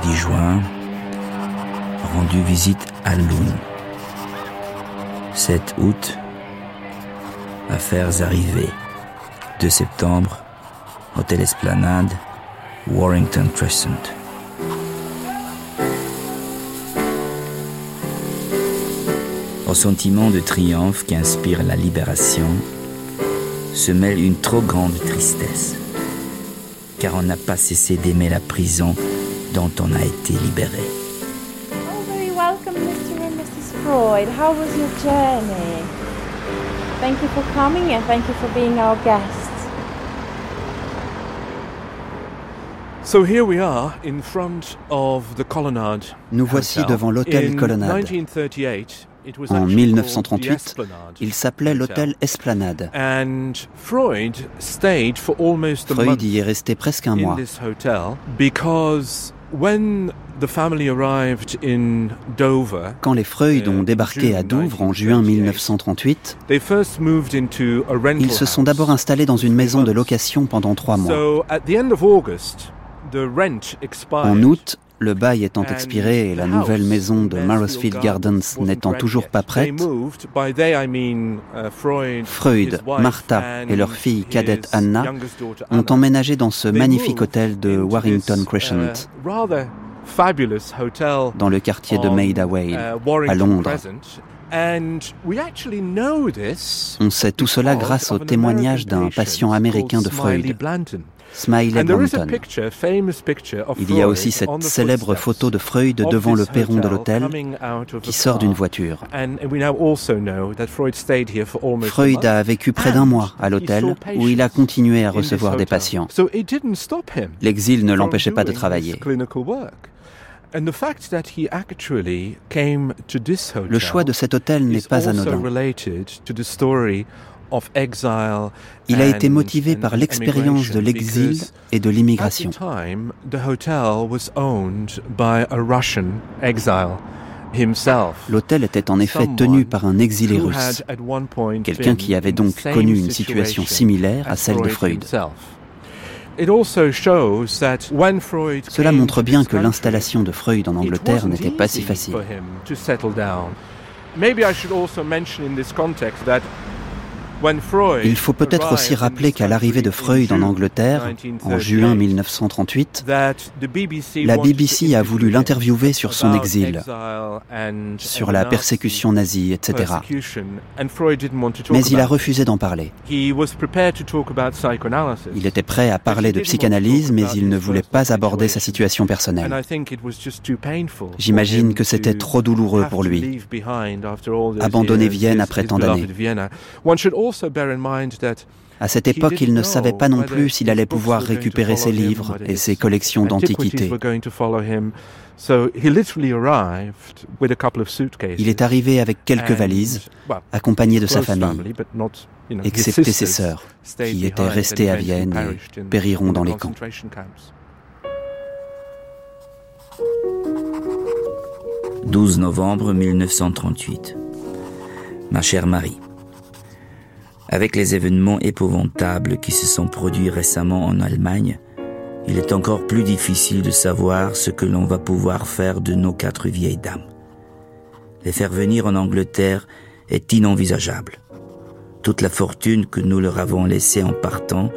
Speaker 1: 10 juin, rendu visite à Lund. 7 août, affaires arrivées. 2 septembre, Hôtel Esplanade, Warrington Crescent. Au sentiment de triomphe qui inspire la libération, se mêle une trop grande tristesse, car on n'a pas cessé d'aimer la prison dont on a été libéré.
Speaker 16: Freud, how was your journey? Thank you for coming and thank you for being our guest.
Speaker 7: So here we are in front of the Colonnade. Nous voici devant l'hôtel Colonnade. En 1938, il s'appelait l'hôtel Esplanade. Freud y est resté presque un mois. Quand les Freud ont débarqué à Douvres en juin 1938, ils se sont d'abord installés dans une maison de location pendant trois mois. En août, le bail étant expiré et la nouvelle maison de Marrowsfield Gardens n'étant toujours pas prête, uh, Freud, Martha et leur fille cadette Anna ont emménagé dans ce magnifique hôtel de Warrington Crescent, dans le quartier de Maida Vale, uh, à Londres. On sait tout cela grâce au témoignage d'un patient américain de Freud. Smiley Brompton. Il y a aussi cette célèbre photo de Freud devant le perron de l'hôtel qui sort d'une voiture. Freud a vécu près d'un mois à l'hôtel où il a continué à recevoir des patients. L'exil ne l'empêchait pas de travailler. Le choix de cet hôtel n'est pas anodin. Il a été motivé par l'expérience de l'exil et de l'immigration. L'hôtel était en effet tenu par un exilé russe, quelqu'un qui avait donc connu une situation similaire à celle de Freud. Cela montre bien que l'installation de Freud en Angleterre n'était pas si facile. Il faut peut-être aussi rappeler qu'à l'arrivée de Freud en Angleterre, en juin 1938, la BBC a voulu l'interviewer sur son exil, sur la persécution nazie, etc. Mais il a refusé d'en parler. Il était prêt à parler de psychanalyse, mais il ne voulait pas aborder sa situation personnelle. J'imagine que c'était trop douloureux pour lui. Abandonner Vienne après tant d'années. À cette époque, il ne savait pas non plus s'il allait pouvoir récupérer ses livres et ses collections d'antiquités. Il est arrivé avec quelques valises, accompagné de sa famille, excepté ses sœurs, qui étaient restées à Vienne et périront dans les camps.
Speaker 1: « 12 novembre 1938. Ma chère Marie, avec les événements épouvantables qui se sont produits récemment en Allemagne, il est encore plus difficile de savoir ce que l'on va pouvoir faire de nos quatre vieilles dames. Les faire venir en Angleterre est inenvisageable. Toute la fortune que nous leur avons laissée en partant,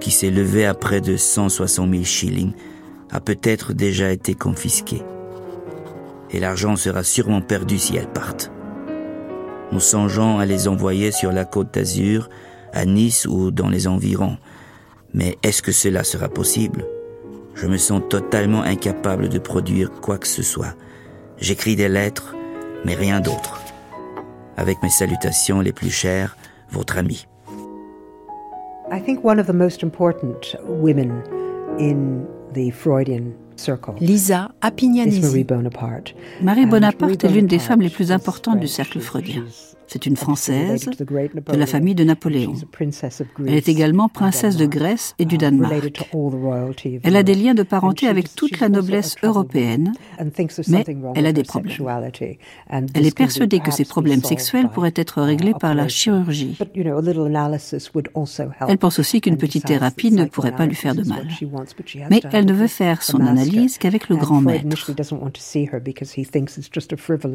Speaker 1: qui s'est levée à près de 160 000 shillings, a peut-être déjà été confisquée. Et l'argent sera sûrement perdu si elles partent. Nous songeons à les envoyer sur la côte d'Azur, à Nice ou dans les environs. Mais est-ce que cela sera possible? Je me sens totalement incapable de produire quoi que ce soit. J'écris des lettres, mais rien d'autre. Avec mes salutations les plus chères, votre ami.
Speaker 17: I think one of the most important women in the Freudian
Speaker 2: Lisa Apignanesi.
Speaker 18: Marie Bonaparte est l'une des femmes les plus importantes du cercle freudien. C'est une Française de la famille de Napoléon. Elle est également princesse de Grèce et du Danemark. Elle a des liens de parenté avec toute la noblesse européenne, mais elle a des problèmes. Elle est persuadée que ses problèmes sexuels pourraient être réglés par la chirurgie. Elle pense aussi qu'une petite thérapie ne pourrait pas lui faire de mal. Mais elle ne veut faire son analyse qu'avec le grand maître.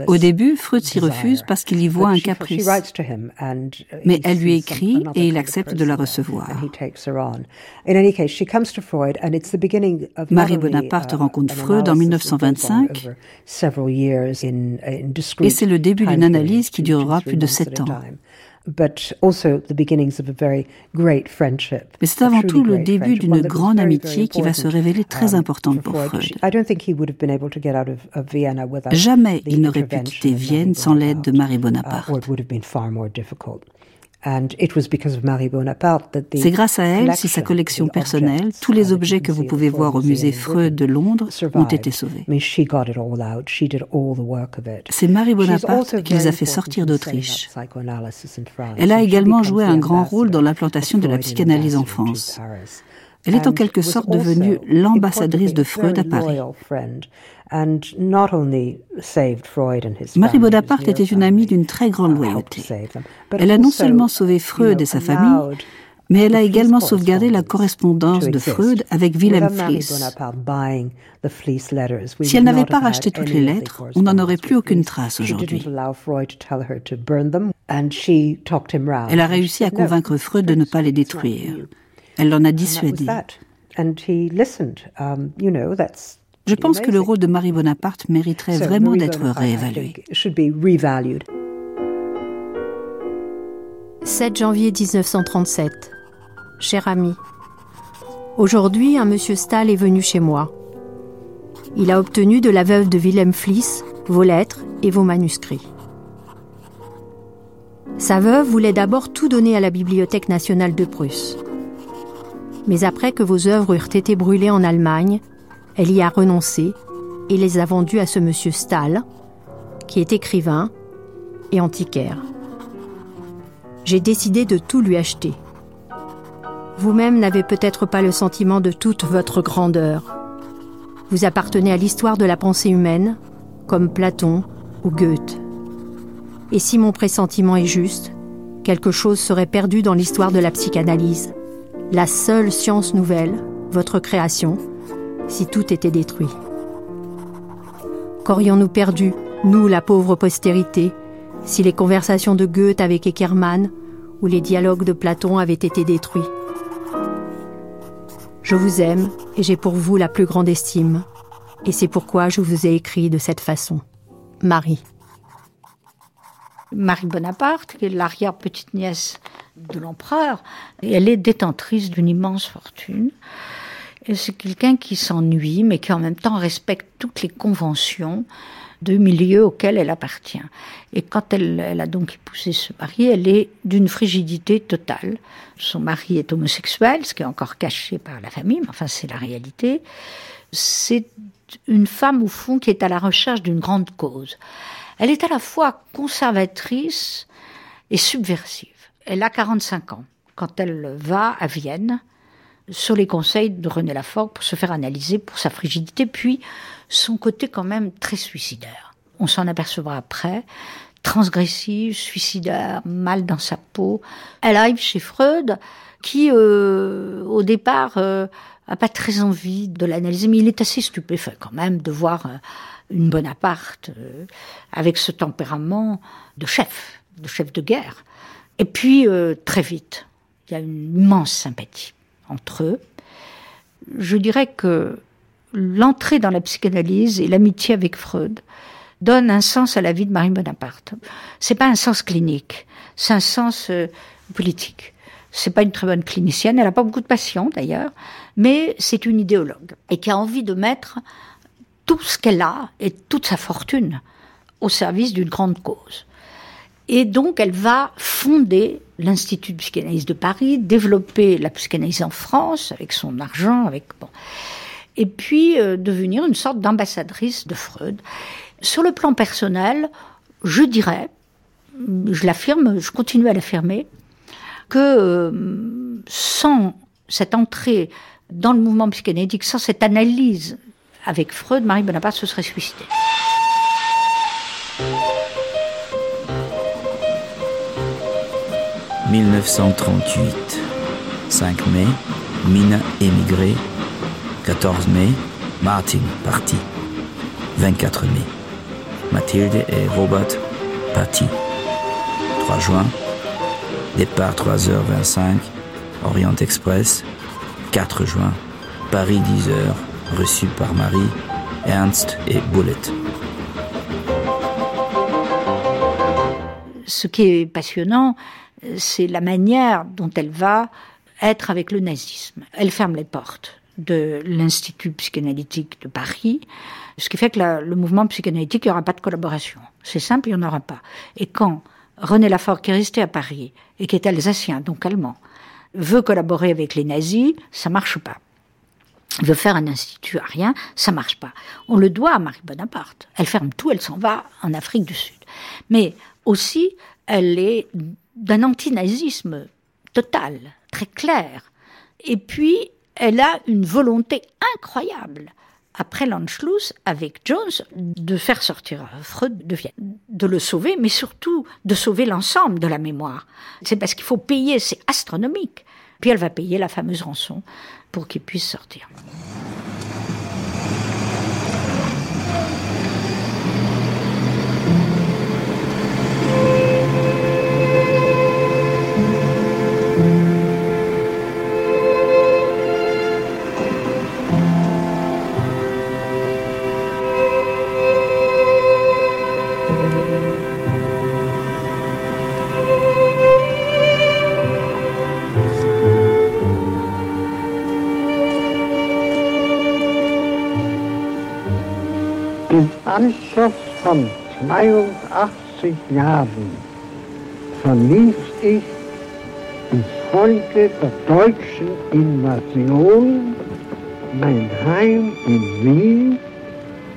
Speaker 18: Au début, Freud s'y refuse parce qu'il y voit un cap Uh, Mais elle lui écrit et il accepte de la recevoir. Marie Bonaparte rencontre Freud en 1925 et c'est le début d'une analyse qui durera plus de sept ans. Mais c'est avant tout le début d'une grande amitié qui va se révéler très um, importante pour Freud. Jamais il n'aurait pu quitter Vienne sans l'aide de Marie uh, Bonaparte. C'est grâce à elle si sa collection personnelle, tous les objets que vous pouvez voir au musée Freud de Londres ont été sauvés. C'est Marie Bonaparte qui les a fait sortir d'Autriche. Elle a également joué un grand rôle dans l'implantation de la psychanalyse en France. Elle est en quelque sorte devenue l'ambassadrice de Freud à Paris. Marie Bonaparte était une amie d'une très grande loyauté. Elle a non seulement sauvé Freud et sa famille, mais elle a également sauvegardé la correspondance de Freud avec Wilhelm Fliess. Si elle n'avait pas racheté toutes les lettres, on n'en aurait plus aucune trace aujourd'hui. Elle a réussi à convaincre Freud de ne pas les détruire. Elle l'en a dissuadé. Je pense que le rôle de Marie Bonaparte mériterait vraiment d'être réévalué.
Speaker 2: 7 janvier 1937. Cher ami, aujourd'hui un monsieur Stahl est venu chez moi. Il a obtenu de la veuve de Wilhelm Fliess vos lettres et vos manuscrits. Sa veuve voulait d'abord tout donner à la Bibliothèque nationale de Prusse. Mais après que vos œuvres eurent été brûlées en Allemagne, elle y a renoncé et les a vendues à ce monsieur Stahl, qui est écrivain et antiquaire. J'ai décidé de tout lui acheter. Vous-même n'avez peut-être pas le sentiment de toute votre grandeur. Vous appartenez à l'histoire de la pensée humaine, comme Platon ou Goethe. Et si mon pressentiment est juste, quelque chose serait perdu dans l'histoire de la psychanalyse la seule science nouvelle, votre création, si tout était détruit. Qu'aurions-nous perdu, nous, la pauvre postérité, si les conversations de Goethe avec Eckermann ou les dialogues de Platon avaient été détruits? Je vous aime et j'ai pour vous la plus grande estime, et c'est pourquoi je vous ai écrit de cette façon. Marie.
Speaker 12: Marie Bonaparte, qui est l'arrière-petite-nièce de l'empereur, elle est détentrice d'une immense fortune. C'est quelqu'un qui s'ennuie, mais qui en même temps respecte toutes les conventions de milieu auquel elle appartient. Et quand elle, elle, a donc épousé ce mari, elle est d'une frigidité totale. Son mari est homosexuel, ce qui est encore caché par la famille, mais enfin c'est la réalité. C'est une femme, au fond, qui est à la recherche d'une grande cause. Elle est à la fois conservatrice et subversive. Elle a 45 ans quand elle va à Vienne sur les conseils de René Lafort pour se faire analyser pour sa frigidité, puis son côté quand même très suicidaire. On s'en apercevra après, transgressive, suicidaire, mal dans sa peau. Elle arrive chez Freud, qui euh, au départ euh, a pas très envie de l'analyser, mais il est assez stupéfait quand même de voir euh, une Bonaparte euh, avec ce tempérament de chef, de chef de guerre. Et puis euh, très vite, il y a une immense sympathie entre eux. Je dirais que l'entrée dans la psychanalyse et l'amitié avec Freud donnent un sens à la vie de Marie Bonaparte. C'est pas un sens clinique, c'est un sens politique. C'est pas une très bonne clinicienne, elle a pas beaucoup de patients d'ailleurs, mais c'est une idéologue et qui a envie de mettre tout ce qu'elle a et toute sa fortune au service d'une grande cause. Et donc, elle va fonder l'Institut de psychanalyse de Paris, développer la psychanalyse en France avec son argent, avec bon, et puis euh, devenir une sorte d'ambassadrice de Freud. Sur le plan personnel, je dirais, je l'affirme, je continue à l'affirmer, que euh, sans cette entrée dans le mouvement psychanalytique, sans cette analyse avec Freud, Marie Bonaparte se serait suicidée.
Speaker 1: « 1938. 5 mai, Mina émigrée. 14 mai, Martin parti. 24 mai, Mathilde et Robert partis. 3 juin, départ 3h25, Orient Express. 4 juin, Paris 10h, reçu par Marie, Ernst et Bullet.
Speaker 12: Ce qui est passionnant, c'est la manière dont elle va être avec le nazisme. Elle ferme les portes de l'Institut psychanalytique de Paris, ce qui fait que le mouvement psychanalytique, il n'y aura pas de collaboration. C'est simple, il n'y en aura pas. Et quand René Lafort, qui est resté à Paris et qui est alsacien, donc allemand, veut collaborer avec les nazis, ça marche pas veut faire un institut à rien, ça marche pas. On le doit à Marie Bonaparte. Elle ferme tout, elle s'en va en Afrique du Sud. Mais aussi, elle est d'un antinazisme total, très clair. Et puis, elle a une volonté incroyable, après l'Anschluss, avec Jones, de faire sortir Freud de Vienne, de le sauver, mais surtout de sauver l'ensemble de la mémoire. C'est parce qu'il faut payer, c'est astronomique. Puis elle va payer la fameuse rançon pour qu'il puisse sortir.
Speaker 13: Anschluss von 82 Jahren verließ ich infolge der deutschen Invasion mein Heim in Wien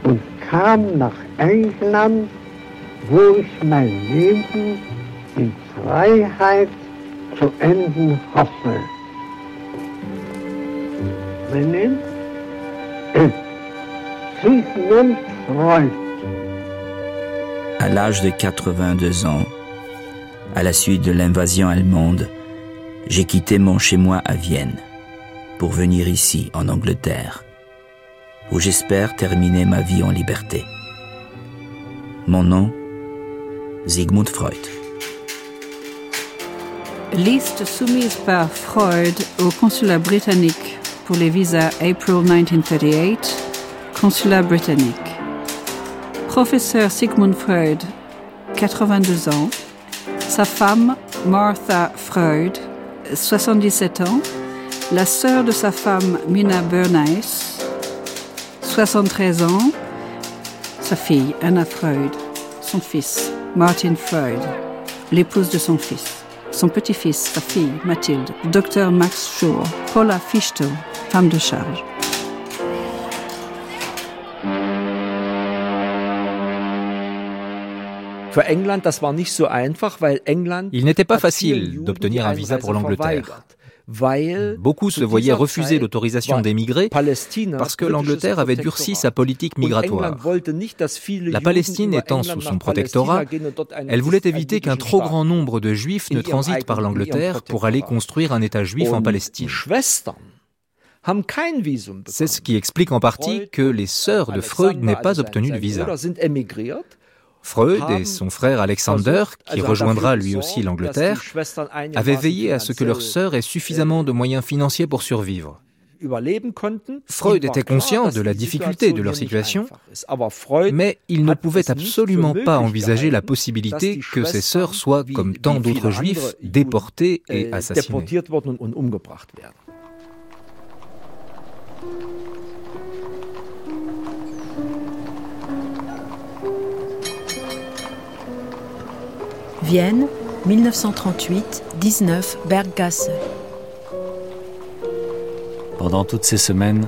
Speaker 13: und kam nach England, wo ich mein Leben in Freiheit zu enden hoffe. Meine äh, Sigmund
Speaker 1: À l'âge de 82 ans, à la suite de l'invasion allemande, j'ai quitté mon chez-moi à Vienne pour venir ici, en Angleterre, où j'espère terminer ma vie en liberté. Mon nom, Sigmund Freud.
Speaker 18: Liste soumise par Freud au consulat britannique pour les visas April 1938, consulat britannique. Professeur Sigmund Freud, 82 ans. Sa femme, Martha Freud, 77 ans. La sœur de sa femme, Mina Bernays, 73 ans. Sa fille, Anna Freud. Son fils, Martin Freud. L'épouse de son fils. Son petit-fils, sa fille, Mathilde. Docteur Max Schur. Paula Fichtel, femme de charge.
Speaker 10: Il n'était pas facile d'obtenir un visa pour l'Angleterre. Beaucoup se voyaient refuser l'autorisation d'émigrer parce que l'Angleterre avait durci sa politique migratoire. La Palestine étant sous son protectorat, elle voulait éviter qu'un trop grand nombre de juifs ne transitent par l'Angleterre pour aller construire un État juif en Palestine. C'est ce qui explique en partie que les sœurs de Freud n'aient pas obtenu de visa. Freud et son frère Alexander, qui rejoindra lui aussi l'Angleterre, avaient veillé à ce que leur sœur ait suffisamment de moyens financiers pour survivre. Freud était conscient de la difficulté de leur situation, mais il ne pouvait absolument pas envisager la possibilité que ses sœurs soient, comme tant d'autres juifs, déportés et assassinés.
Speaker 2: Vienne, 1938-19 Berggasse.
Speaker 8: Pendant toutes ces semaines,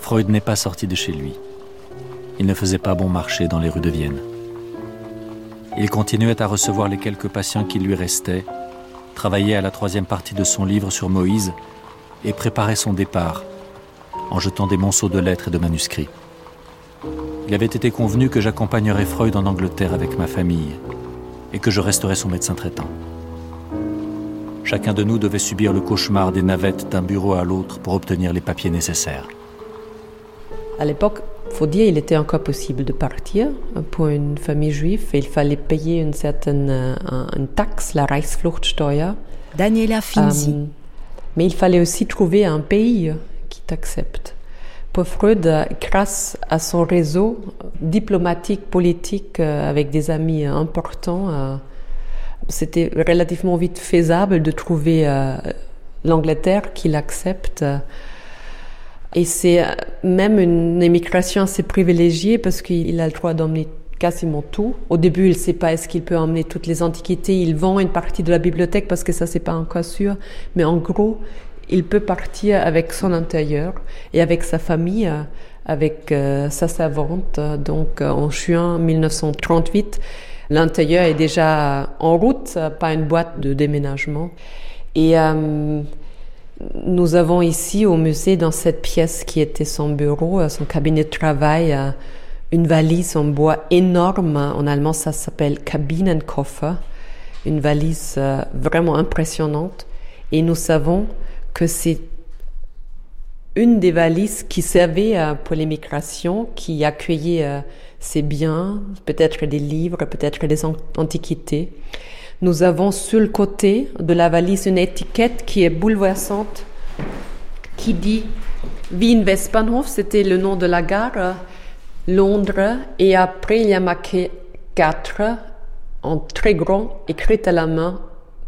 Speaker 8: Freud n'est pas sorti de chez lui. Il ne faisait pas bon marché dans les rues de Vienne. Il continuait à recevoir les quelques patients qui lui restaient, travaillait à la troisième partie de son livre sur Moïse et préparait son départ en jetant des monceaux de lettres et de manuscrits. Il avait été convenu que j'accompagnerais Freud en Angleterre avec ma famille et que je resterai son médecin traitant. Chacun de nous devait subir le cauchemar des navettes d'un bureau à l'autre pour obtenir les papiers nécessaires.
Speaker 19: À l'époque, faut dire, il était encore possible de partir pour une famille juive et il fallait payer une certaine euh, une taxe, la Reichsfluchtsteuer.
Speaker 2: Daniela Finzi. Euh,
Speaker 19: mais il fallait aussi trouver un pays qui t'accepte. Freud, grâce à son réseau diplomatique, politique, euh, avec des amis importants, euh, c'était relativement vite faisable de trouver euh, l'Angleterre qui l'accepte. Et c'est même une émigration assez privilégiée parce qu'il a le droit d'emmener quasiment tout. Au début, il ne sait pas est-ce qu'il peut emmener toutes les antiquités. Il vend une partie de la bibliothèque parce que ça, c'est pas encore sûr. Mais en gros, il peut partir avec son intérieur et avec sa famille, euh, avec euh, sa savante. Donc euh, en juin 1938, l'intérieur est déjà en route, pas une boîte de déménagement. Et nous avons ici au musée, dans cette pièce qui était son bureau, son cabinet de travail, une valise en bois énorme. En allemand, ça s'appelle Kabinenkoffer. Une valise vraiment impressionnante. Et nous savons que c'est une des valises qui servait euh, pour l'immigration, qui accueillait ses euh, biens, peut-être des livres, peut-être des antiquités. Nous avons sur le côté de la valise une étiquette qui est bouleversante, qui dit Wien Westbahnhof, c'était le nom de la gare, Londres, et après il y a marqué 4 en très grand, écrit à la main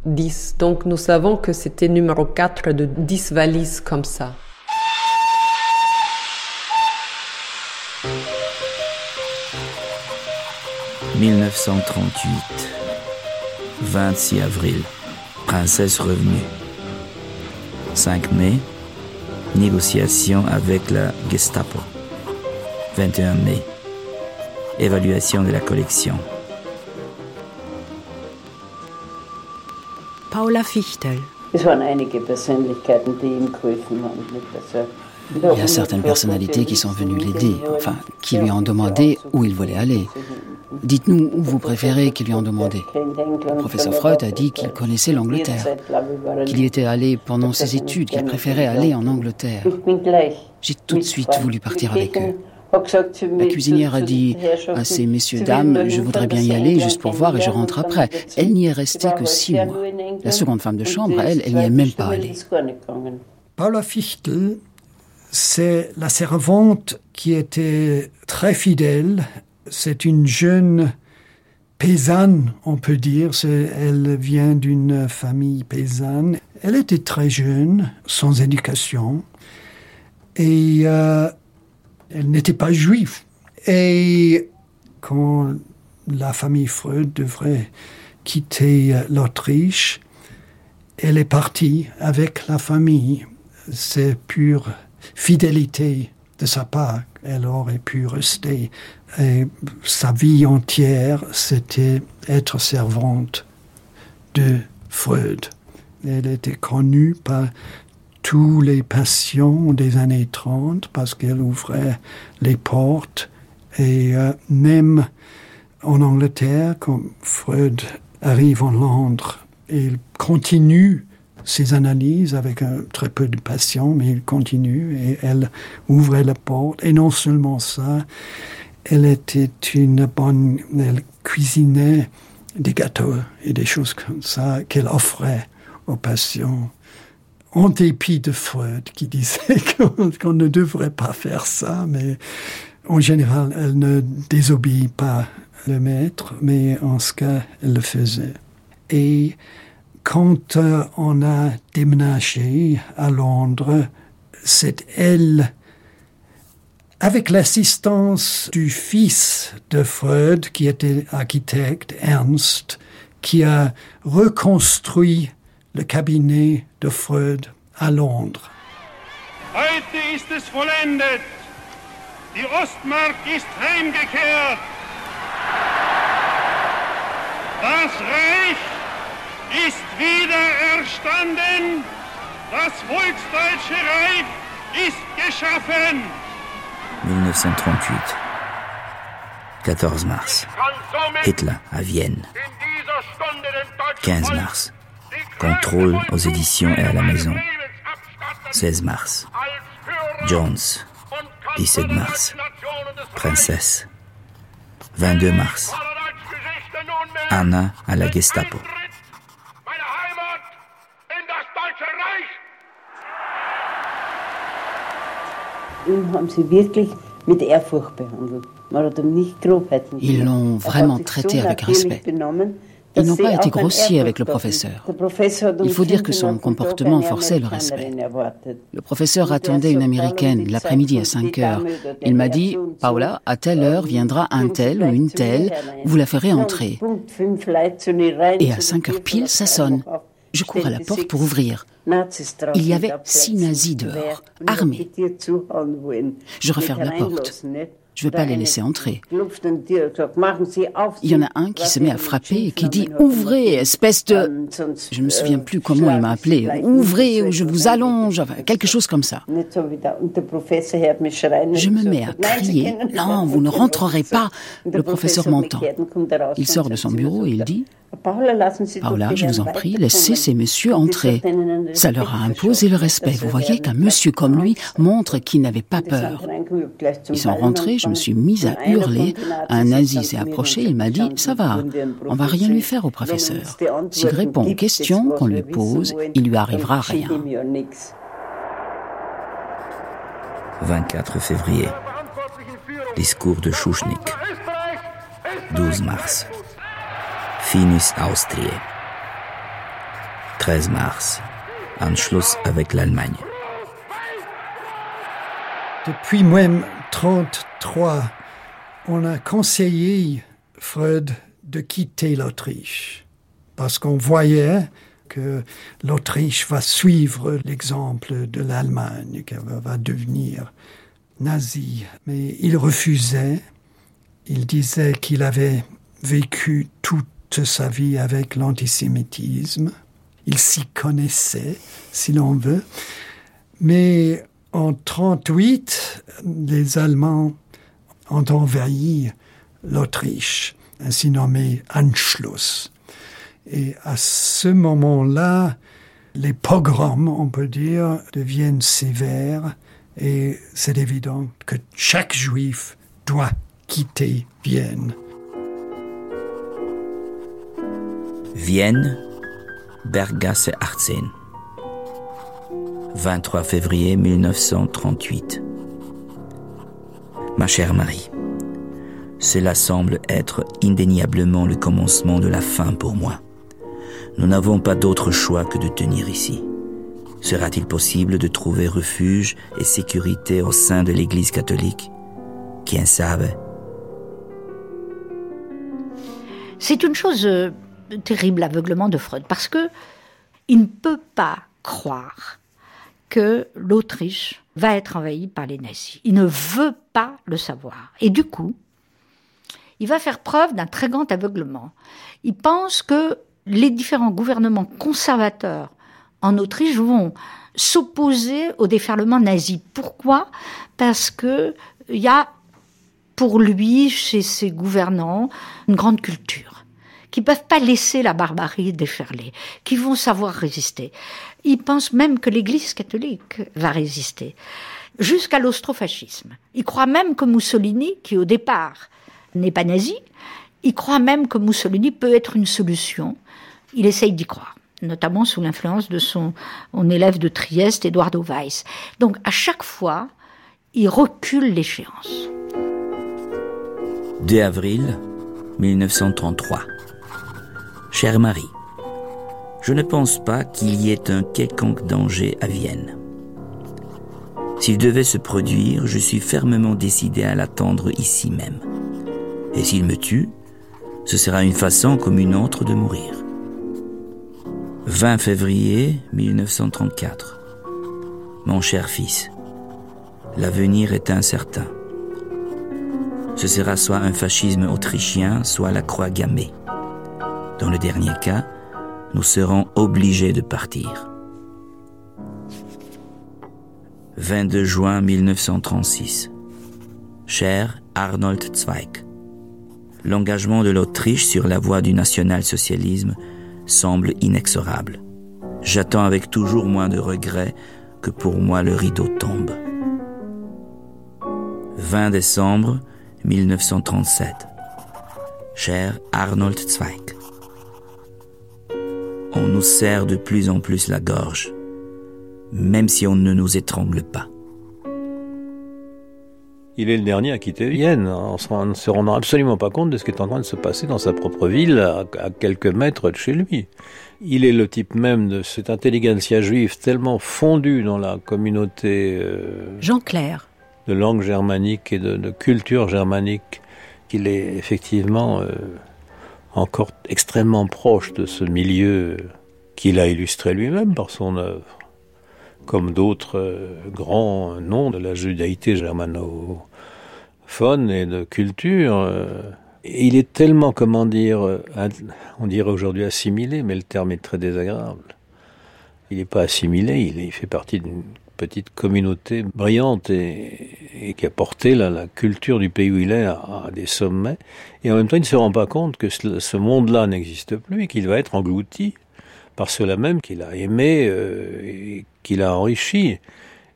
Speaker 19: 10. Donc nous savons que c'était numéro 4 de 10 valises comme ça.
Speaker 1: « 1938, 26 avril, princesse revenue. 5 mai, négociation avec la Gestapo. 21 mai, évaluation de la collection.
Speaker 2: Paula Fichtel.
Speaker 20: Il
Speaker 21: y a certaines personnalités qui sont venues l'aider, enfin, qui lui ont demandé où il voulait aller. Dites-nous où vous préférez qu'ils lui ont demandé. Le professeur Freud a dit qu'il connaissait l'Angleterre, qu'il y était allé pendant ses études, qu'il préférait aller en Angleterre. J'ai tout de suite voulu partir avec eux. La cuisinière a dit à ces messieurs, dames, je voudrais bien y aller juste pour voir et je rentre après. Elle n'y est restée que six mois. La seconde femme de chambre, elle, elle n'y est même pas allée.
Speaker 11: Paula Fichtel, c'est la servante qui était très fidèle. C'est une jeune paysanne, on peut dire. Elle vient d'une famille paysanne. Elle était très jeune, sans éducation. Et euh, elle n'était pas juive. Et quand la famille Freud devrait quitter l'Autriche, elle est partie avec la famille. C'est pure fidélité de sa part. Elle aurait pu rester. Et sa vie entière, c'était être servante de Freud. Elle était connue par tous les patients des années 30 parce qu'elle ouvrait les portes et euh, même en Angleterre, quand Freud arrive en Londres, il continue ses analyses avec un, très peu de patients, mais il continue et elle ouvrait la porte. Et non seulement ça, elle était une bonne, elle cuisinait des gâteaux et des choses comme ça qu'elle offrait aux patients. En dépit de Freud qui disait <laughs> qu'on ne devrait pas faire ça, mais en général, elle ne désobéit pas le maître, mais en ce cas, elle le faisait. Et quand euh, on a déménagé à Londres, c'est elle, avec l'assistance du fils de Freud, qui était architecte, Ernst, qui a reconstruit le cabinet de Freud à Londres.
Speaker 22: Heute ist es vollendet. Die Ostmark ist heimgekehrt. Das Reich ist wieder erstanden. Das Volksdeutsche Reich ist geschaffen.
Speaker 1: 1938. 14 mars. Hitler à Vienne. 15 mars. Contrôle aux éditions et à la maison. 16 mars. Jones. 17 mars. Princesse. 22 mars. Anna à la Gestapo.
Speaker 20: Ils l'ont vraiment traité avec respect. Ils n'ont pas été grossiers avec le professeur. Il faut dire que son comportement forçait le respect. Le professeur attendait une américaine l'après-midi à 5 heures. Il m'a dit, Paula, à telle heure viendra un tel ou une telle, vous la ferez entrer. Et à 5 heures pile, ça sonne. Je cours à la porte pour ouvrir. Il y avait six nazis dehors, armés. Je referme la porte. Je ne veux pas les laisser entrer. Il y en a un qui se met à frapper et qui dit Ouvrez, espèce de. Je ne me souviens plus comment il m'a appelé. Ouvrez ou je vous allonge, quelque chose comme ça. Je me mets à crier Non, vous ne rentrerez pas. Le professeur m'entend. Il sort de son bureau et il dit Paula, je vous en prie, laissez ces messieurs entrer. Ça leur a imposé le respect. Vous voyez qu'un monsieur comme lui montre qu'il n'avait pas peur. Ils sont rentrés, me suis mise à hurler. Un nazi s'est approché, il m'a dit Ça va, on va rien lui faire au professeur. S'il répond aux questions qu'on lui pose, il lui arrivera rien.
Speaker 1: 24 février. Discours de Schuschnigg. 12 mars. Finis Austrie. 13 mars. Anschluss avec l'Allemagne.
Speaker 11: Depuis même 33, on a conseillé Freud de quitter l'Autriche parce qu'on voyait que l'Autriche va suivre l'exemple de l'Allemagne, qu'elle va devenir nazie. Mais il refusait. Il disait qu'il avait vécu toute sa vie avec l'antisémitisme. Il s'y connaissait, si l'on veut. Mais en 1938, les Allemands ont envahi l'Autriche, ainsi nommé Anschluss. Et à ce moment-là, les pogroms, on peut dire, deviennent sévères et c'est évident que chaque juif doit quitter Vienne.
Speaker 1: Vienne, Bergasse 18. 23 février 1938. Ma chère Marie, cela semble être indéniablement le commencement de la fin pour moi. Nous n'avons pas d'autre choix que de tenir ici. Sera-t-il possible de trouver refuge et sécurité au sein de l'Église catholique? Qui en savent
Speaker 12: C'est une chose euh, terrible aveuglement de Freud, parce que il ne peut pas croire que l'Autriche va être envahie par les nazis. Il ne veut pas le savoir. Et du coup, il va faire preuve d'un très grand aveuglement. Il pense que les différents gouvernements conservateurs en Autriche vont s'opposer au déferlement nazi. Pourquoi? Parce que il y a pour lui, chez ses gouvernants, une grande culture, qui peuvent pas laisser la barbarie déferler, qui vont savoir résister. Il pense même que l'Église catholique va résister, jusqu'à l'austrofascisme. Il croit même que Mussolini, qui au départ n'est pas nazi, il croit même que Mussolini peut être une solution. Il essaye d'y croire notamment sous l'influence de son, élève de Trieste, Eduardo Weiss. Donc à chaque fois, il recule l'échéance.
Speaker 1: 2 avril 1933. Chère Marie, je ne pense pas qu'il y ait un quelconque danger à Vienne. S'il devait se produire, je suis fermement décidé à l'attendre ici même. Et s'il me tue, ce sera une façon comme une autre de mourir. 20 février 1934. Mon cher fils, l'avenir est incertain ce sera soit un fascisme autrichien, soit la croix gammée. Dans le dernier cas, nous serons obligés de partir. 22 juin 1936. Cher Arnold Zweig, l'engagement de l'Autriche sur la voie du national-socialisme semble inexorable. J'attends avec toujours moins de regrets que pour moi le rideau tombe. 20 décembre 1937. Cher Arnold Zweig. On nous serre de plus en plus la gorge, même si on ne nous étrangle pas.
Speaker 23: Il est le dernier à quitter Vienne, en ne se rendant absolument pas compte de ce qui est en train de se passer dans sa propre ville, à, quelques mètres de chez lui. Il est le type même de cette intelligentsia juive tellement fondue dans la communauté.
Speaker 2: Euh, Jean Clair
Speaker 23: de langue germanique et de, culture germanique, qu'il est effectivement euh, encore extrêmement proche de ce milieu qu'il a illustré lui-même par son œuvre, comme d'autres euh, grands noms de la judaïté germanophone et de culture. Euh, il est tellement, comment dire, on dirait aujourd'hui assimilé, mais le terme est très désagréable. Il n'est pas assimilé, il fait partie d'une petite communauté brillante et, qui a porté la, culture du pays où il est à, des sommets. Et en même temps, il ne se rend pas compte que ce, monde-là n'existe plus et qu'il va être englouti par cela même qu'il a aimé euh, et qu'il a enrichi.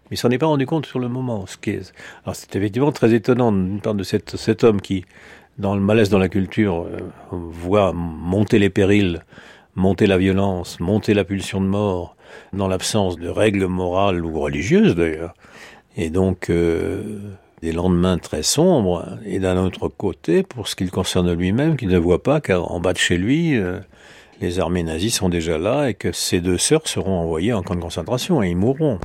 Speaker 23: Mais il s'en est pas rendu compte sur le moment. Ce. Alors c'est effectivement très étonnant d'une part de cet homme qui, dans le malaise dans la culture, euh, voit monter les périls, monter la violence, monter la pulsion de mort, dans l'absence de règles morales ou religieuses d'ailleurs. Et donc euh, des lendemains très sombres. Et d'un autre côté, pour ce qui le concerne lui-même, qui ne voit pas qu'en bas de chez lui, euh, les armées nazies sont déjà là et que ses deux sœurs seront envoyées en camp de concentration et ils mourront.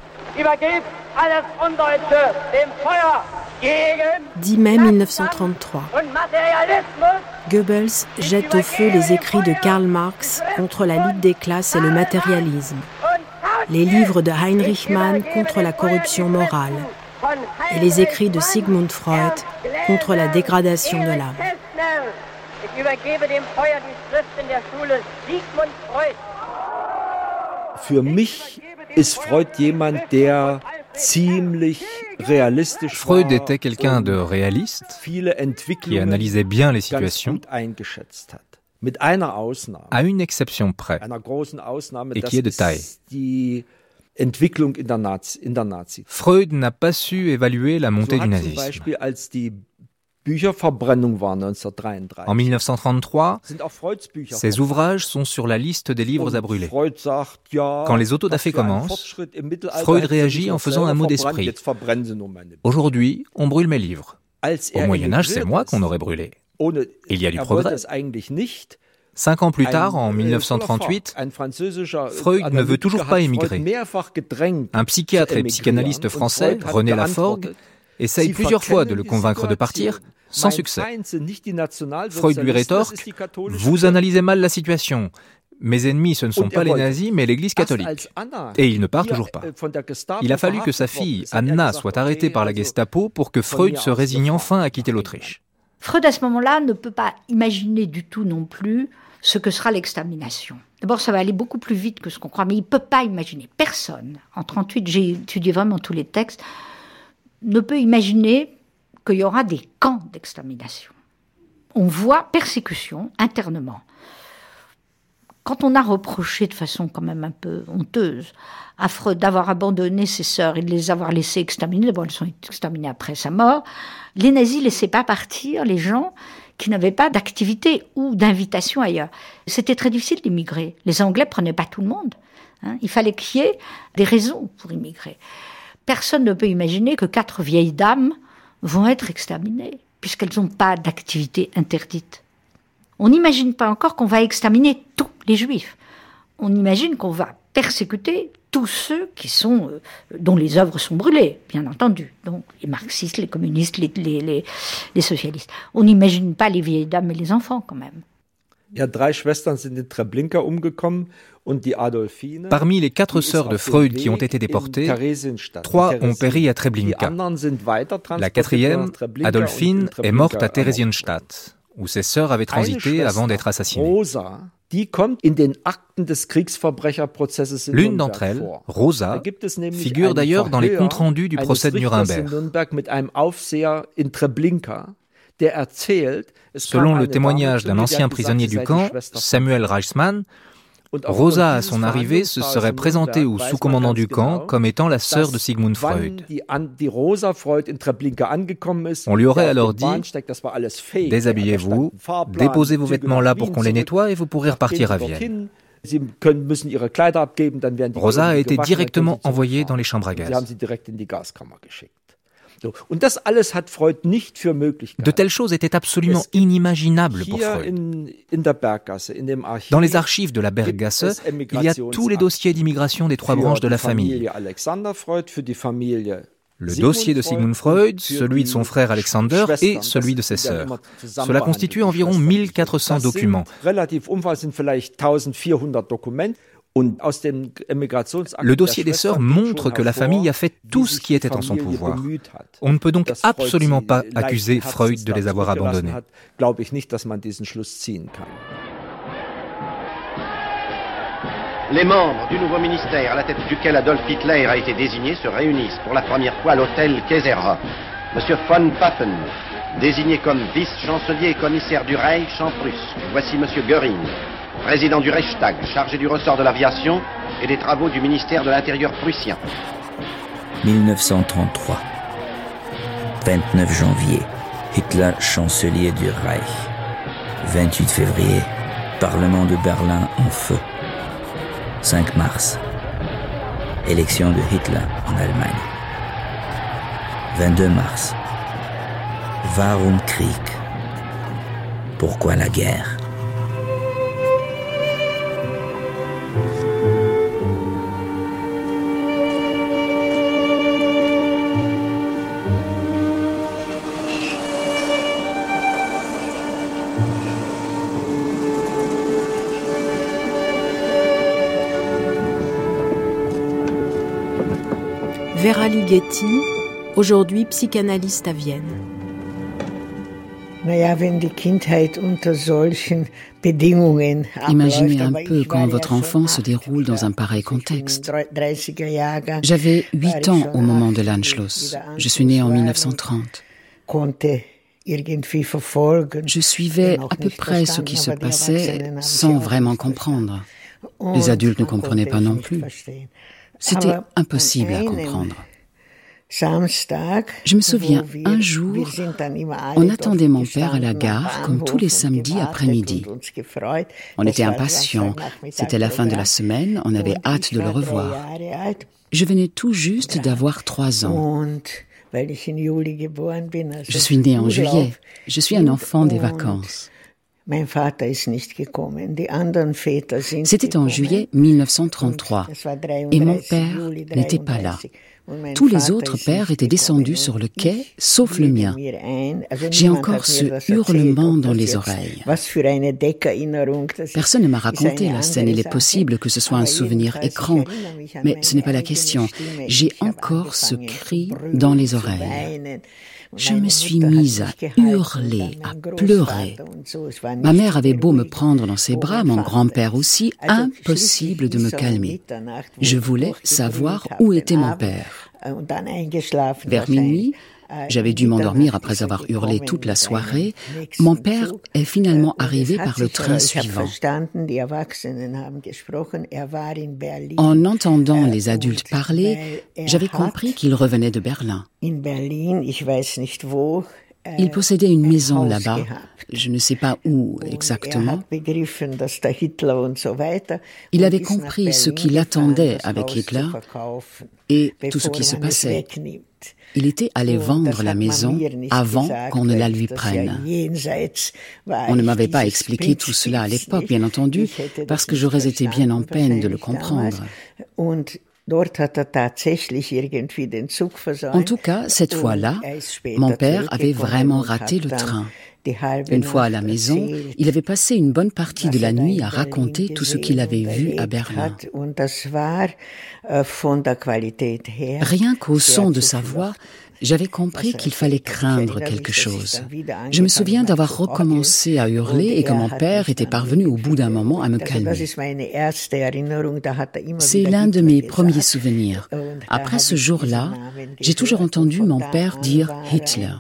Speaker 2: 10 mai 1933. Goebbels jette au feu les écrits de Karl Marx contre la lutte des classes et le matérialisme les livres de Heinrich Mann contre la corruption morale et les écrits de Sigmund Freud contre la dégradation de l'âme.
Speaker 9: Für mich ist Freud jemand, der ziemlich
Speaker 10: Freud était quelqu'un de réaliste qui analysait bien les situations à une exception près, et qui est de taille? Freud n'a pas su évaluer la montée du nazisme. En 1933, ses ouvrages sont sur la liste des livres à brûler. Quand les autodafés commencent, Freud réagit en faisant un mot d'esprit. Aujourd'hui, on brûle mes livres. Au Moyen Âge, c'est moi qu'on aurait brûlé. Il y a du progrès. Cinq ans plus tard, en 1938, Freud ne veut toujours pas émigrer. Un psychiatre et psychanalyste français, René Laforgue, essaye plusieurs fois de le convaincre de partir, sans succès. Freud lui rétorque Vous analysez mal la situation. Mes ennemis, ce ne sont pas les nazis, mais l'Église catholique. Et il ne part toujours pas. Il a fallu que sa fille, Anna, soit arrêtée par la Gestapo pour que Freud se résigne enfin à quitter l'Autriche.
Speaker 12: Freud, à ce moment-là, ne peut pas imaginer du tout non plus ce que sera l'extermination. D'abord, ça va aller beaucoup plus vite que ce qu'on croit, mais il ne peut pas imaginer. Personne, en 38, j'ai étudié vraiment tous les textes, ne peut imaginer qu'il y aura des camps d'extermination. On voit persécution internement. Quand on a reproché de façon quand même un peu honteuse à Freud d'avoir abandonné ses sœurs et de les avoir laissées exterminer, d'abord elles sont exterminées après sa mort, les nazis laissaient pas partir les gens qui n'avaient pas d'activité ou d'invitation ailleurs. C'était très difficile d'immigrer. Les Anglais prenaient pas tout le monde. Hein. Il fallait qu'il y ait des raisons pour immigrer. Personne ne peut imaginer que quatre vieilles dames vont être exterminées, puisqu'elles n'ont pas d'activité interdite. On n'imagine pas encore qu'on va exterminer tous les juifs. On imagine qu'on va persécuter tous ceux qui sont, euh, dont les œuvres sont brûlées, bien entendu. Donc les marxistes, les communistes, les, les, les, socialistes. On n'imagine pas les vieilles dames et les enfants quand même.
Speaker 10: Parmi les quatre sœurs de Freud qui ont été déportées, trois ont péri à Treblinka. La quatrième, Adolphine, est morte à Theresienstadt, où ses sœurs avaient transité avant d'être assassinées. L'une d'entre elles, Rosa, figure d'ailleurs dans les comptes rendus du procès de Nuremberg. Selon le témoignage d'un ancien prisonnier du camp, Samuel Reichsmann, Rosa, à son arrivée, se serait présentée au sous-commandant du camp comme étant la sœur de Sigmund Freud. On lui aurait alors dit Déshabillez-vous, déposez vos vêtements là pour qu'on les nettoie et vous pourrez repartir à Vienne. Rosa a été directement envoyée dans les chambres à gaz. De telles choses étaient absolument inimaginables pour Freud. Dans les archives de la Berggasse, il y a tous les dossiers d'immigration des trois branches de la famille. Le dossier de Sigmund Freud, celui de son frère Alexander et celui de ses sœurs. Cela constitue environ 1400 documents. Le dossier des sœurs montre que la famille a fait tout ce qui était en son pouvoir. On ne peut donc absolument pas accuser Freud de les avoir abandonnés.
Speaker 24: Les membres du nouveau ministère à la tête duquel Adolf Hitler a été désigné se réunissent pour la première fois à l'hôtel Kaiserhof. Monsieur von Papen, désigné comme vice-chancelier et commissaire du Reich en Prusse. Voici Monsieur Göring, président du Reichstag, chargé du ressort de l'aviation et des travaux du ministère de l'Intérieur prussien.
Speaker 1: 1933. 29 janvier. Hitler chancelier du Reich. 28 février. Parlement de Berlin en feu. 5 mars. Élection de Hitler en Allemagne. 22 mars. Warum Krieg Pourquoi la guerre?
Speaker 2: Vera Ligeti, aujourd'hui psychanalyste à Vienne.
Speaker 21: Imaginez un peu quand votre enfant se déroule dans un pareil contexte. J'avais 8 ans au moment de l'Anschluss. Je suis né en 1930. Je suivais à peu près ce qui se passait sans vraiment comprendre. Les adultes ne comprenaient pas non plus. C'était impossible à comprendre. Je me souviens, un jour, on attendait mon père à la gare comme tous les samedis après-midi. On était impatients. C'était la fin de la semaine, on avait hâte de le revoir. Je venais tout juste d'avoir trois ans. Je suis né en juillet. Je suis un enfant des vacances. C'était en juillet 1933 et mon père n'était pas là. Tous les autres pères étaient descendus sur le quai, sauf le mien. J'ai encore ce hurlement dans les oreilles. Personne ne m'a raconté la scène. Il est possible que ce soit un souvenir écran, mais ce n'est pas la question. J'ai encore ce cri dans les oreilles. Je me suis mise à hurler, à pleurer. Ma mère avait beau me prendre dans ses bras, mon grand-père aussi, impossible de me calmer. Je voulais savoir où était mon père. Vers minuit, j'avais dû m'endormir après avoir hurlé toute la soirée. Mon père est finalement arrivé par le train suivant. En entendant les adultes parler, j'avais compris qu'il revenait de Berlin. Il possédait une maison là-bas, je ne sais pas où exactement. Il avait compris ce qui l'attendait avec Hitler et tout ce qui se passait. Il était allé vendre la maison avant qu'on ne la lui prenne. On ne m'avait pas expliqué tout cela à l'époque, bien entendu, parce que j'aurais été bien en peine de le comprendre. En tout cas, cette fois-là, mon père avait vraiment raté le train. Une fois à la maison, il avait passé une bonne partie de la nuit à raconter tout ce qu'il avait vu à Berlin. Rien qu'au son de sa voix, j'avais compris qu'il fallait craindre quelque chose. Je me souviens d'avoir recommencé à hurler et que mon père était parvenu au bout d'un moment à me calmer. C'est l'un de mes premiers souvenirs. Après ce jour-là, j'ai toujours entendu mon père dire Hitler.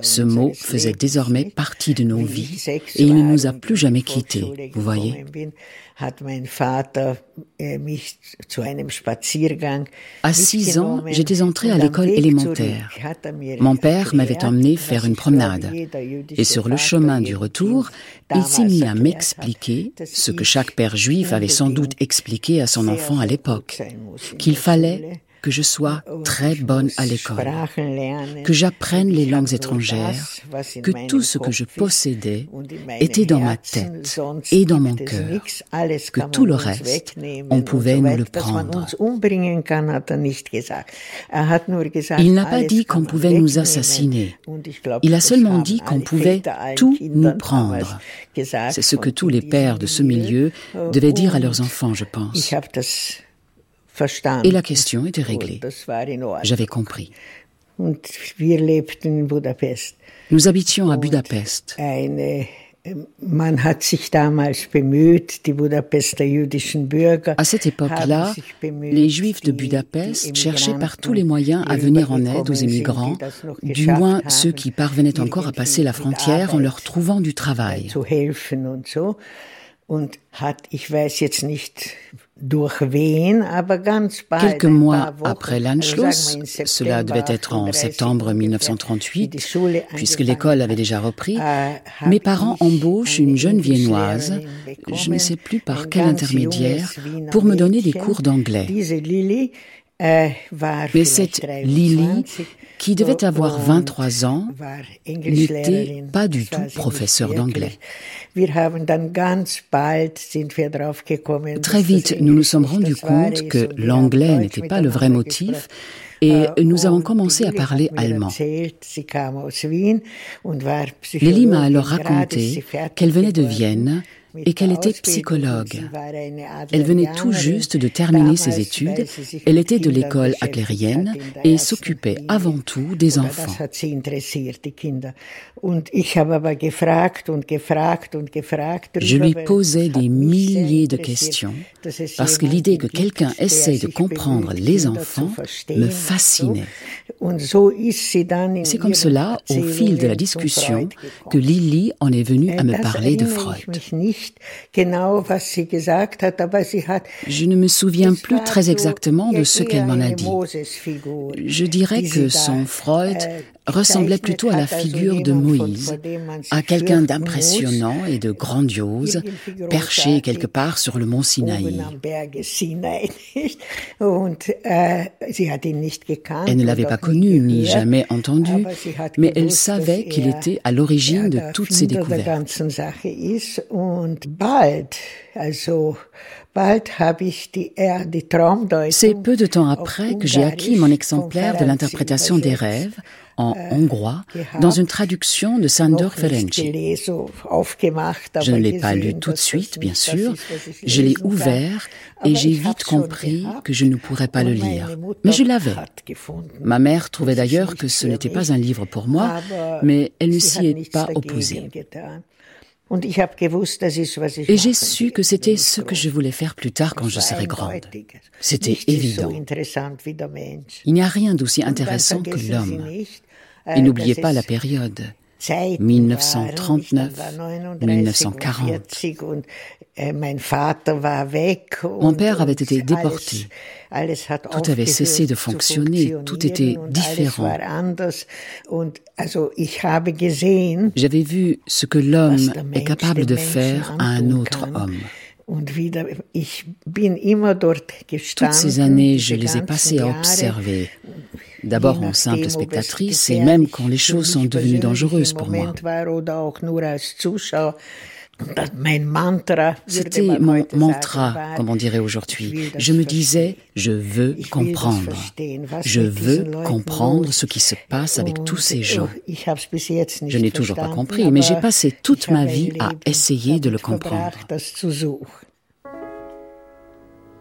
Speaker 21: Ce mot faisait désormais partie de nos vies et il ne nous a plus jamais quittés, vous voyez. À six ans, j'étais entrée à l'école élémentaire. Mon père m'avait emmené faire une promenade. Et sur le chemin du retour, il s'est mis à m'expliquer ce que chaque père juif avait sans doute expliqué à son enfant à l'époque, qu'il fallait que je sois très bonne à l'école, que j'apprenne les langues étrangères, que tout ce que je possédais était dans ma tête et dans mon cœur, que tout le reste, on pouvait nous le prendre. Il n'a pas dit qu'on pouvait nous assassiner. Il a seulement dit qu'on pouvait tout nous prendre. C'est ce que tous les pères de ce milieu devaient dire à leurs enfants, je pense. Et la question était réglée. J'avais compris. Nous habitions à Budapest. À cette époque-là, les Juifs de Budapest cherchaient par tous les moyens à venir en aide aux émigrants, du moins ceux qui parvenaient encore à passer la frontière en leur trouvant du travail. Quelques mois après l'Anschluss, cela devait être en septembre 1938, puisque l'école avait déjà repris, äh, mes parents embauchent une jeune viennoise, je ne sais plus par quel intermédiaire, pour me donner des cours d'anglais. Äh, Mais cette Lily qui devait avoir 23 ans, n'était pas du tout professeur d'anglais. Très vite, nous nous sommes rendus compte que l'anglais n'était pas le vrai motif et nous avons commencé à parler allemand. Lily m'a alors raconté qu'elle venait de Vienne et qu'elle était psychologue. Elle venait tout juste de terminer ses études, elle était de l'école adlérienne et s'occupait avant tout des enfants. Je lui posais des milliers de questions parce que l'idée que quelqu'un essaie de comprendre les enfants me fascinait. C'est comme cela, au fil de la discussion, que Lily en est venue à me parler de Freud. Je ne me souviens plus très exactement de ce qu'elle m'en a dit. Je dirais que son Freud ressemblait plutôt à la figure de Moïse, à quelqu'un d'impressionnant et de grandiose, perché quelque part sur le mont Sinaï. <laughs> Elle ne l'avait pas connu ni jamais entendu, mais elle savait qu'il était à l'origine de toutes ces découvertes. C'est peu de temps après que j'ai acquis mon exemplaire de l'interprétation des rêves en hongrois dans une traduction de Sandor Ferenczi. Je ne l'ai pas lu tout de suite, bien sûr. Je l'ai ouvert et j'ai vite compris que je ne pourrais pas le lire. Mais je l'avais. Ma mère trouvait d'ailleurs que ce n'était pas un livre pour moi, mais elle ne s'y est pas opposée. Et j'ai su que c'était ce que je voulais faire plus tard quand je serais grande. C'était évident. Il n'y a rien d'aussi intéressant que l'homme. Et n'oubliez pas la période. 1939-1940. Mon père avait été déporté. Tout avait cessé de fonctionner, tout était différent. J'avais vu ce que l'homme est capable de faire à un autre homme. Toutes ces années, je les ai passées à observer, d'abord en simple spectatrice et même quand les choses sont devenues dangereuses pour moi. C'était mon mantra, comme on dirait aujourd'hui. Je me disais, je veux comprendre. Je veux comprendre ce qui se passe avec tous ces gens. Je n'ai toujours pas compris, mais j'ai passé toute ma vie à essayer de le comprendre.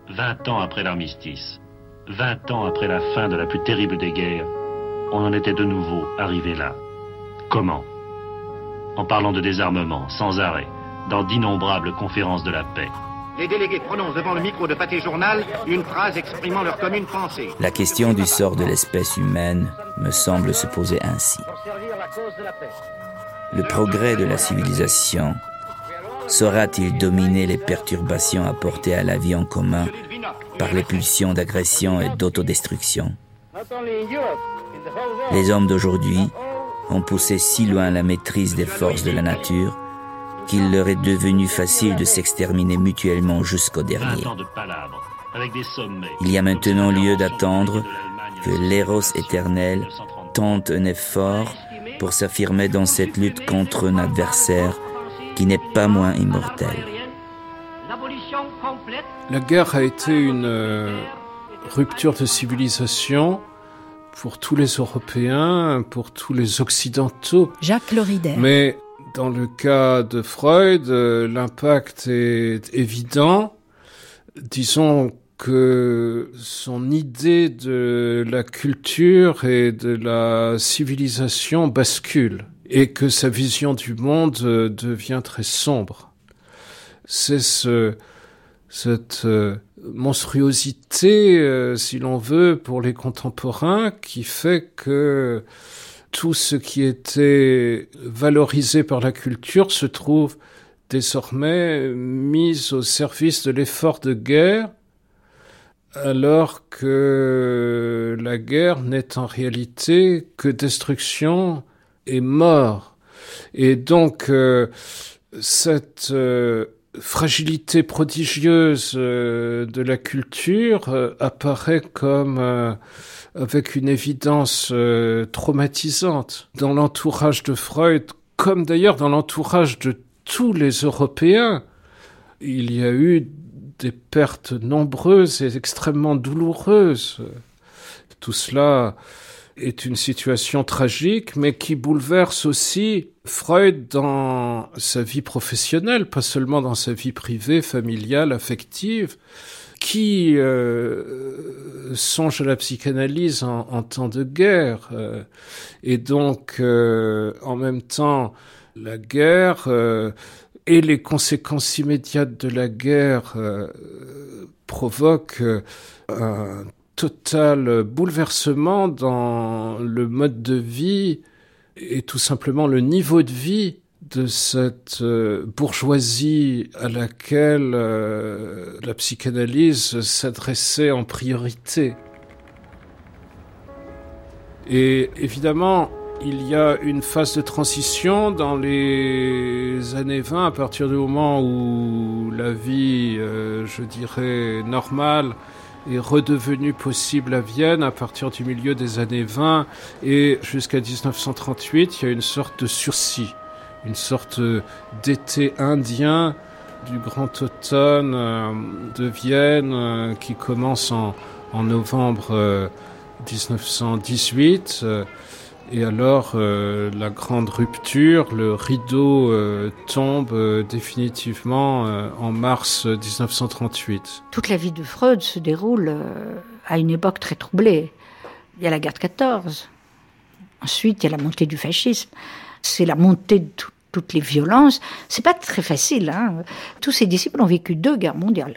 Speaker 25: 20 ans après l'armistice, 20 ans après la fin de la plus terrible des guerres, on en était de nouveau arrivé là. Comment? En parlant de désarmement, sans arrêt, dans d'innombrables conférences de la paix.
Speaker 24: Les délégués prononcent devant le micro de Pâté Journal une phrase exprimant leur commune pensée.
Speaker 1: La question du sort de l'espèce humaine me semble se poser ainsi. Le progrès de la civilisation saura-t-il dominer les perturbations apportées à la vie en commun par les pulsions d'agression et d'autodestruction? Les hommes d'aujourd'hui ont poussé si loin la maîtrise des forces de la nature qu'il leur est devenu facile de s'exterminer mutuellement jusqu'au dernier. Il y a maintenant lieu d'attendre que l'éros éternel tente un effort pour s'affirmer dans cette lutte contre un adversaire qui n'est pas moins immortel.
Speaker 26: La guerre a été une euh, rupture de civilisation pour tous les Européens, pour tous les Occidentaux.
Speaker 2: Jacques Lorider.
Speaker 26: Mais dans le cas de Freud, euh, l'impact est évident. Disons que son idée de la culture et de la civilisation bascule et que sa vision du monde euh, devient très sombre. C'est ce, cette euh, monstruosité, si l'on veut, pour les contemporains qui fait que tout ce qui était valorisé par la culture se trouve désormais mis au service de l'effort de guerre, alors que la guerre n'est en réalité que destruction et mort. Et donc, euh, cette euh, fragilité prodigieuse euh, de la culture apparaît comme avec une évidence euh, traumatisante dans l'entourage de Freud, comme d'ailleurs dans l'entourage de tous les Européens. Il y a eu des pertes nombreuses et extrêmement douloureuses. Tout cela est une situation tragique, mais qui bouleverse aussi Freud dans sa vie professionnelle, pas seulement dans sa vie privée, familiale, affective qui euh, songe à la psychanalyse en, temps de guerre. Euh, et donc, euh, en même temps, la guerre et les conséquences immédiates de la guerre provoquent un total bouleversement dans le mode de vie et tout simplement le niveau de vie de cette euh, bourgeoisie à laquelle euh, la psychanalyse s'adressait en priorité. Et évidemment, il y a une phase de transition dans les années 20, à partir du moment où la vie, euh, je dirais, normale est redevenue possible à Vienne à partir du milieu des années 20 et jusqu'à 1938, il y a une sorte de sursis une sorte d'été indien du grand automne euh, de Vienne euh, qui commence en, novembre 1918 euh, Et alors, euh, la grande rupture, le rideau euh, tombe euh, définitivement en mars 1938.
Speaker 12: Toute la vie de Freud se déroule à une époque très troublée. Il y a la guerre de 14. Ensuite, il y a la montée du fascisme. C'est la montée de toutes les violences. C'est pas très facile. Hein. Tous ses disciples ont vécu deux guerres mondiales.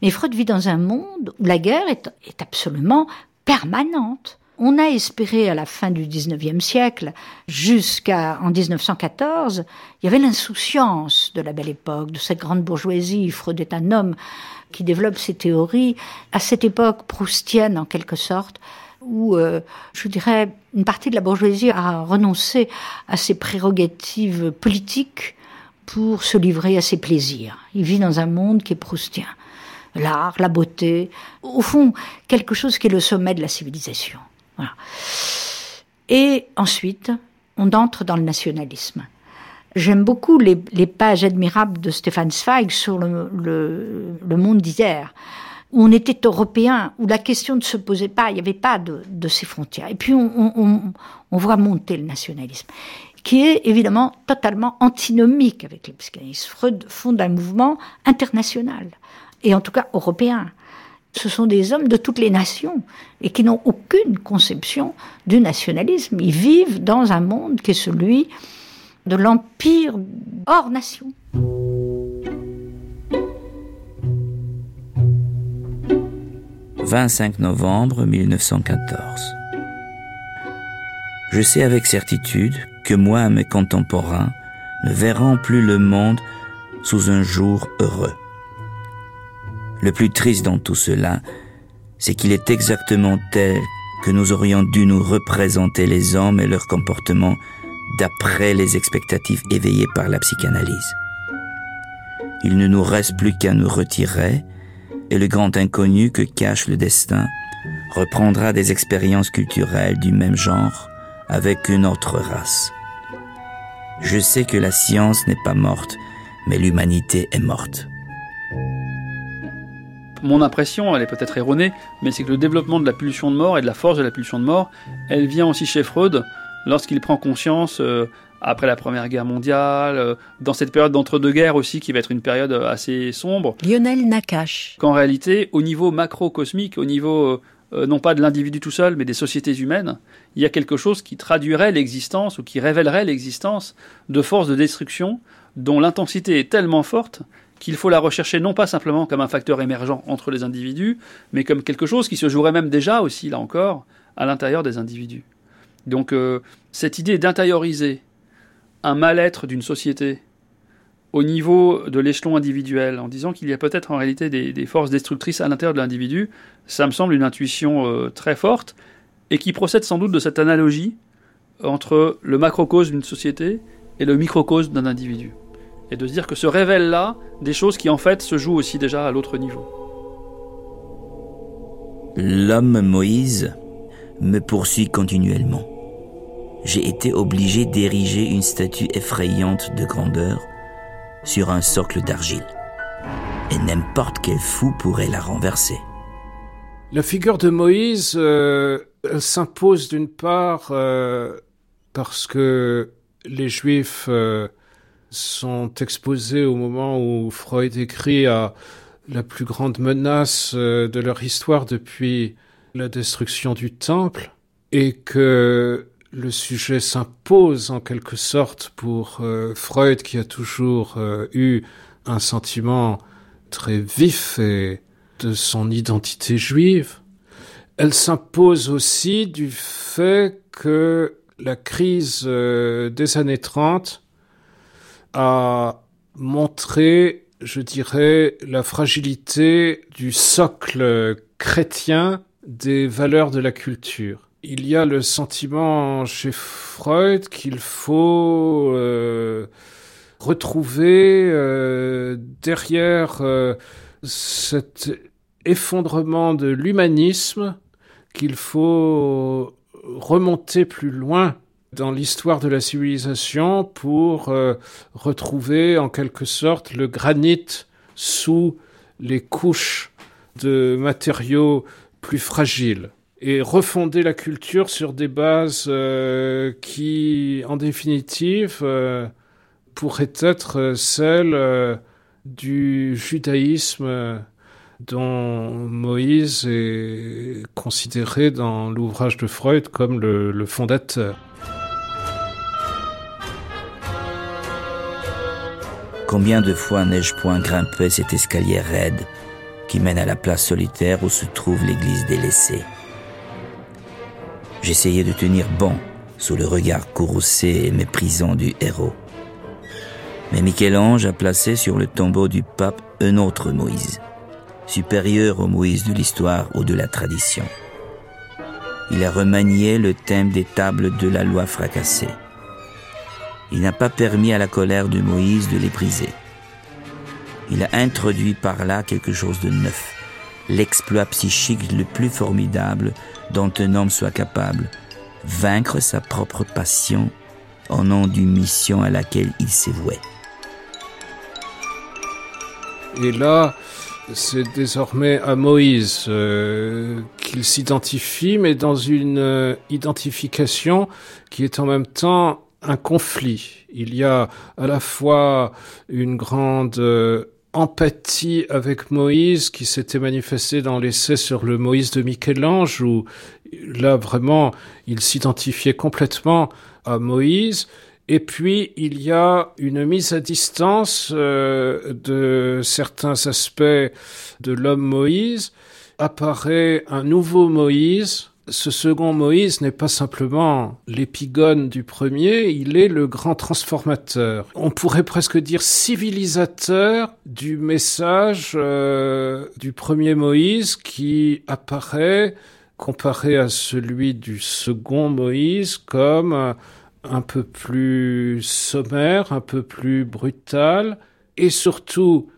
Speaker 12: Mais Freud vit dans un monde où la guerre est, est absolument permanente. On a espéré à la fin du XIXe siècle, jusqu'à en 1914, il y avait l'insouciance de la belle époque, de cette grande bourgeoisie. Freud est un homme qui développe ses théories à cette époque proustienne en quelque sorte, où, euh, je dirais, une partie de la bourgeoisie a renoncé à ses prérogatives politiques pour se livrer à ses plaisirs. Il vit dans un monde qui est proustien. L'art, la beauté, au fond, quelque chose qui est le sommet de la civilisation. Et ensuite, on entre dans le nationalisme. J'aime beaucoup les, pages admirables de Stéphane Zweig sur le, monde d'hier, où on était européen, où la question ne se posait pas, il n'y avait pas de, ces frontières. Et puis on, voit monter le nationalisme, qui est évidemment totalement antinomique avec le psychanalyse. Freud fonde un mouvement international, et en tout cas européen ce sont des hommes de toutes les nations et qui n'ont aucune conception du nationalisme. Ils vivent dans un monde qui est celui de l'empire hors nation.
Speaker 1: « 25 novembre 1914. Je sais avec certitude que moi et mes contemporains ne verrons plus le monde sous un jour heureux. Le plus triste dans tout cela, c'est qu'il est exactement tel que nous aurions dû nous représenter les hommes et leur comportement d'après les expectatives éveillées par la psychanalyse. Il ne nous reste plus qu'à nous retirer et le grand inconnu que cache le destin reprendra des expériences culturelles du même genre avec une autre race. Je sais que la science n'est pas morte, mais l'humanité est morte
Speaker 27: mon impression, elle est peut-être erronée, mais c'est que le développement de la pulsion de mort et de la force de la pulsion de mort, elle vient aussi chez Freud lorsqu'il prend conscience, euh, après la Première Guerre mondiale, euh, dans cette période d'entre-deux-guerres aussi, qui va être une période euh, assez sombre.
Speaker 2: Lionel Nakache.
Speaker 27: Qu'en réalité, au niveau macrocosmique, au niveau non pas de l'individu tout seul, mais des sociétés humaines, il y a quelque chose qui traduirait l'existence ou qui révélerait l'existence de forces de destruction dont l'intensité est tellement forte qu'il faut la rechercher non pas simplement comme un facteur émergent entre les individus, mais comme quelque chose qui se jouerait même déjà aussi, là encore, à l'intérieur des individus. Donc euh, cette idée d'intérioriser un mal-être d'une société au niveau de l'échelon individuel, en disant qu'il y a peut-être en réalité des, forces destructrices à l'intérieur de l'individu, ça me semble une intuition euh, très forte, et qui procède sans doute de cette analogie entre le macrocosme d'une société et le microcosme d'un individu et de se dire que se révèlent là des choses qui en fait se jouent aussi déjà à l'autre niveau.
Speaker 1: L'homme Moïse me poursuit continuellement. J'ai été obligé d'ériger une statue effrayante de grandeur sur un socle d'argile. Et n'importe quel fou pourrait la renverser.
Speaker 26: La figure de Moïse euh, s'impose d'une part euh, parce que les Juifs euh, sont exposés au moment où Freud écrit à la plus grande menace euh, de leur histoire depuis la destruction du temple et que le sujet s'impose en quelque sorte pour euh, Freud qui a toujours euh, eu un sentiment très vif et de son identité juive. Elle s'impose aussi du fait que la crise des années 30 a montré, je dirais, la fragilité du socle chrétien des valeurs de la culture. Il y a le sentiment chez Freud qu'il faut euh, retrouver euh, derrière euh, cet effondrement de l'humanisme qu'il faut remonter plus loin dans l'histoire de la civilisation pour euh, retrouver en quelque sorte le granit sous les couches de matériaux plus fragiles. et refonder la culture sur des bases euh, qui, en définitive, euh, pourraient être celles du judaïsme dont Moïse est considéré dans l'ouvrage de Freud comme le fondateur.
Speaker 1: Combien de fois n'ai-je point grimpé cet escalier raide qui mène à la place solitaire où se trouve l'église délaissée J'essayais de tenir bon sous le regard courroucé et méprisant du héros. Mais Michel-Ange a placé sur le tombeau du pape un autre Moïse, supérieur au Moïse de l'histoire ou de la tradition. Il a remanié le thème des tables de la loi fracassée. Il n'a pas permis à la colère de Moïse de les briser. Il a introduit par là quelque chose de neuf, l'exploit psychique le plus formidable dont un homme soit capable, vaincre sa propre passion au nom d'une mission à laquelle il s'est voué.
Speaker 26: Et là, c'est désormais à Moïse euh, qu'il s'identifie, mais dans une euh, identification qui est en même temps un conflit. Il y a à la fois une grande euh, empathie avec Moïse qui s'était manifestée dans l'essai sur le Moïse de Michel-Ange où là vraiment il s'identifiait complètement à Moïse et puis il y a une mise à distance euh, de certains aspects de l'homme Moïse apparaît un nouveau Moïse ce second Moïse n'est pas simplement l'épigone du premier, il est le grand transformateur. On pourrait presque dire civilisateur du message euh, du premier Moïse qui apparaît comparé à celui du second Moïse comme un peu plus sommaire, un peu plus brutal et surtout,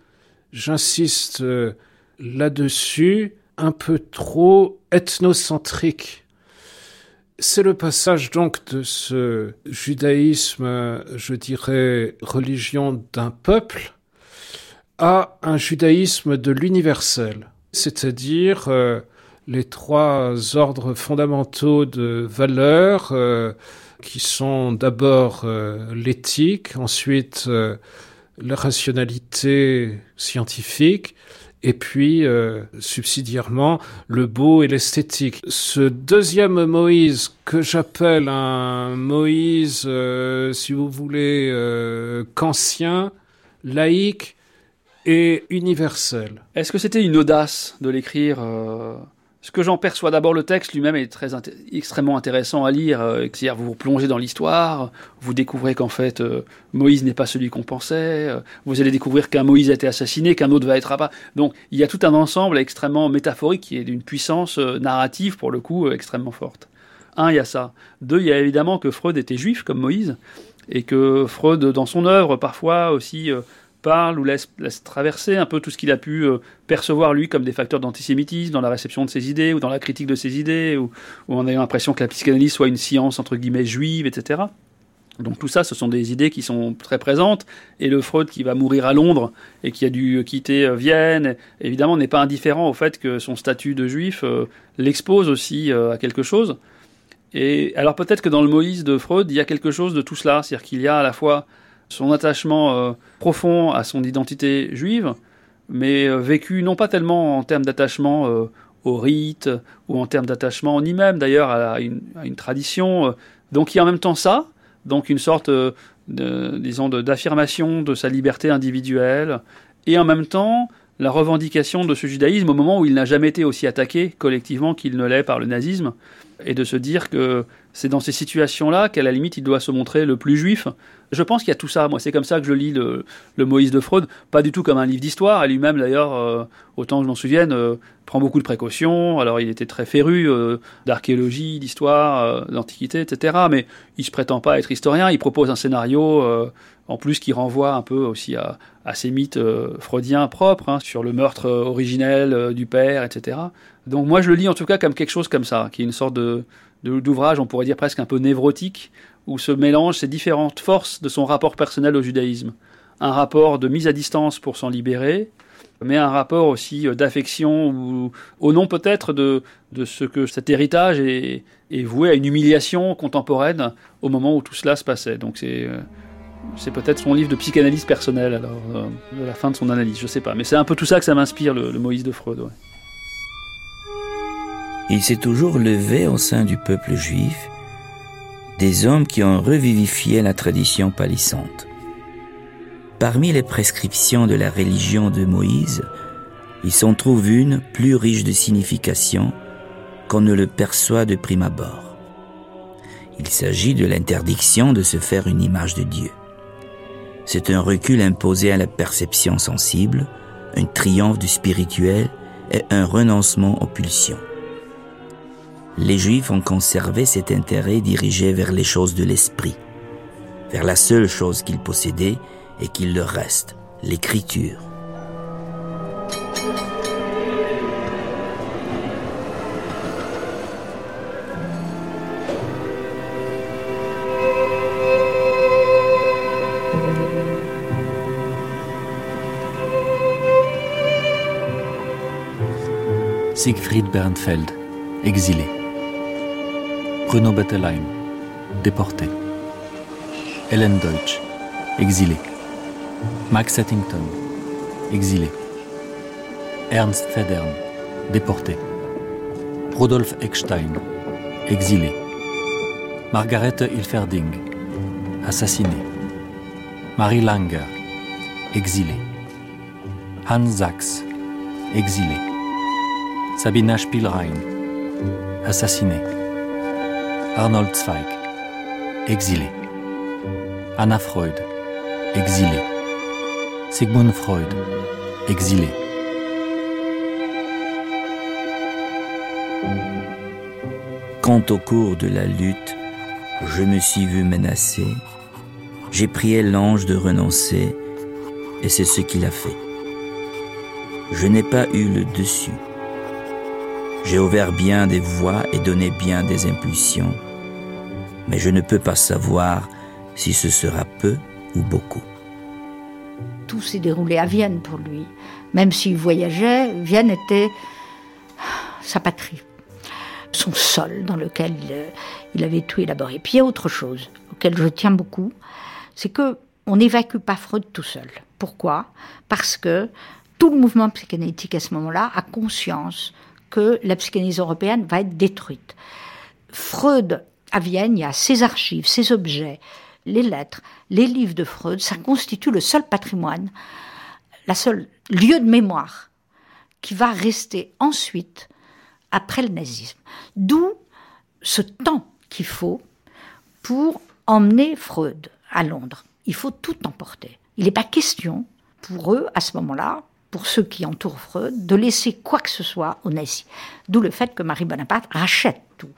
Speaker 26: j'insiste euh, là-dessus, un peu trop ethnocentrique. C'est le passage donc de ce judaïsme, je dirais, religion d'un peuple, à un judaïsme de l'universel, c'est-à-dire euh, les trois ordres fondamentaux de valeurs euh, qui sont d'abord euh, l'éthique, ensuite la rationalité scientifique, et puis euh, subsidiairement le beau et l'esthétique. Ce deuxième Moïse que j'appelle un Moïse, euh, si vous voulez, euh, laïque et universel.
Speaker 27: Est-ce que c'était une audace de l'écrire ce que j'en perçois d'abord, le texte lui-même est très extrêmement intéressant à lire. Euh, c'est-à-dire, vous vous plongez dans l'histoire, vous découvrez qu'en fait, euh, Moïse n'est pas celui qu'on pensait. Euh, vous allez découvrir qu'un Moïse a été assassiné, qu'un autre va être abat. Donc, il y a tout un ensemble extrêmement métaphorique qui est d'une puissance narrative, pour le coup, extrêmement forte. Un, il y a ça. Deux, il y a évidemment que Freud était juif, comme Moïse, et que Freud, dans son œuvre, parfois aussi parle ou laisse, traverser un peu tout ce qu'il a pu euh, percevoir lui comme des facteurs d'antisémitisme dans la réception de ses idées ou dans la critique de ses idées, ou, on a l'impression que la psychanalyse soit une science entre guillemets juive, etc. Donc tout ça, ce sont des idées qui sont très présentes. Et le Freud qui va mourir à Londres et qui a dû quitter euh, Vienne, évidemment, n'est pas indifférent au fait que son statut de juif euh, l'expose aussi à quelque chose. Et alors peut-être que dans le Moïse de Freud, il y a quelque chose de tout cela, c'est-à-dire qu'il y a à la fois son attachement euh, profond à son identité juive, mais euh, vécu non pas tellement en termes d'attachement euh, au rite ou en termes d'attachement ni même d'ailleurs à, une, tradition. Donc il y a en même temps ça, donc une sorte, de, disons, d'affirmation de, sa liberté individuelle, et en même temps la revendication de ce judaïsme au moment où il n'a jamais été aussi attaqué collectivement qu'il ne l'est par le nazisme, et de se dire que c'est dans ces situations-là qu'à la limite il doit se montrer le plus juif, je pense qu'il y a tout ça. Moi, c'est comme ça que je lis le, Moïse de Freud, pas du tout comme un livre d'histoire. Lui-même, d'ailleurs, euh, autant que je m'en souvienne, euh, prend beaucoup de précautions. Alors, il était très féru euh, d'archéologie, d'histoire, d'antiquité, etc. Mais il se prétend pas être historien. Il propose un scénario, en plus, qui renvoie un peu aussi à, ces mythes freudiens propres hein, sur le meurtre originel du père, etc. Donc, moi, je le lis en tout cas comme quelque chose comme ça, qui est une sorte de d'ouvrage, on pourrait dire presque un peu névrotique, où se mélangent ces différentes forces de son rapport personnel au judaïsme. Un rapport de mise à distance pour s'en libérer, mais un rapport aussi d'affection ou au nom peut-être de, de ce que cet héritage est, voué à une humiliation contemporaine au moment où tout cela se passait. Donc c'est c'est peut-être son livre de psychanalyse personnelle alors de la fin de son analyse, je sais pas. Mais c'est un peu tout ça que ça m'inspire le, Moïse de Freud.
Speaker 1: Il s'est toujours levé au sein du peuple juif des hommes qui ont revivifié la tradition palissante. Parmi les prescriptions de la religion de Moïse, il s'en trouve une plus riche de signification qu'on ne le perçoit de prime abord. Il s'agit de l'interdiction de se faire une image de Dieu. C'est un recul imposé à la perception sensible, un triomphe du spirituel et un renoncement aux pulsions. Les Juifs ont conservé cet intérêt dirigé vers les choses de l'esprit, vers la seule chose qu'ils possédaient et qu'il leur reste, l'écriture.
Speaker 8: Siegfried Bernfeld, exilé. Bruno Bettelheim, déporté. Helen Deutsch, exilé. Max Ettington, exilé. Ernst Federn, déporté. Rudolf Eckstein, exilé. Margaret Ilferding, assassiné. Marie Langer, exilé. Hans Sachs, exilé. Sabina Spielrein, assassiné. Arnold Zweig, exilé. Anna Freud, exilé. Sigmund Freud, exilé.
Speaker 1: Quand au cours de la lutte, je me suis vu menacé, j'ai prié l'ange de renoncer, et c'est ce qu'il a fait. Je n'ai pas eu le dessus. J'ai ouvert bien des voies et donné bien des impulsions, mais je ne peux pas savoir si ce sera peu ou beaucoup.
Speaker 12: Tout s'est déroulé à Vienne pour lui. Même s'il voyageait, Vienne était sa patrie, son sol dans lequel il avait tout élaboré. Puis il y a autre chose auquel je tiens beaucoup, c'est que on n'évacue pas Freud tout seul. Pourquoi? Parce que tout le mouvement psychanalytique à ce moment-là a conscience que la psychanalyse européenne va être détruite. Freud, à Vienne, il y a ses archives, ses objets, les lettres, les livres de Freud, ça constitue le seul patrimoine, la seule lieu de mémoire qui va rester ensuite après le nazisme. D'où ce temps qu'il faut pour emmener Freud à Londres. Il faut tout emporter. Il n'est pas question pour eux, à ce moment-là, pour ceux qui entourent Freud, de laisser quoi que ce soit aux nazis. D'où le fait que Marie Bonaparte rachète tout.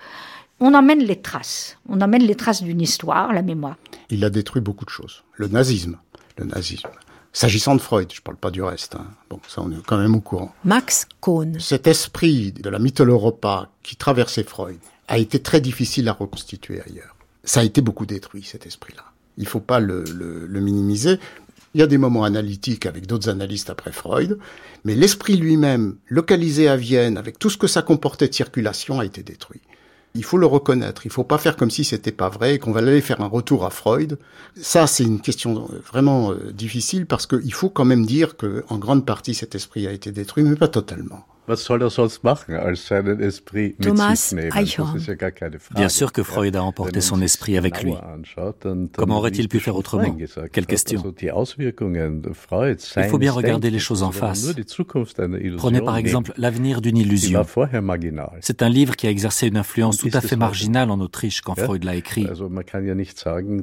Speaker 12: On emmène les traces, on emmène les traces d'une histoire, la mémoire.
Speaker 28: Il a détruit beaucoup de choses. Le nazisme, le nazisme. S'agissant de Freud, je ne parle pas du reste. Hein. Bon, ça on est quand même au courant.
Speaker 2: Max Kohn.
Speaker 28: Cet esprit de la mytholo-Europa qui traversait Freud a été très difficile à reconstituer ailleurs. Ça a été beaucoup détruit, cet esprit-là. Il ne faut pas le, le minimiser. Il y a des moments analytiques avec d'autres analystes après Freud, mais l'esprit lui-même, localisé à Vienne, avec tout ce que ça comportait de circulation, a été détruit. Il faut le reconnaître. Il ne faut pas faire comme si c'était pas vrai et qu'on va aller faire un retour à Freud. Ça, c'est une question vraiment euh, difficile parce qu'il faut quand même dire que, en grande partie, cet esprit a été détruit, mais pas totalement.
Speaker 23: Was soll er sonst machen, als seinen Esprit
Speaker 2: Thomas
Speaker 8: Bien sûr que Freud a emporté son esprit avec lui. Comment aurait-il pu faire autrement? Quelle question Il faut bien regarder les choses en face. Prenez par exemple L'avenir d'une illusion. C'est un livre qui a exercé une influence tout à fait marginale en Autriche quand Freud l'a écrit.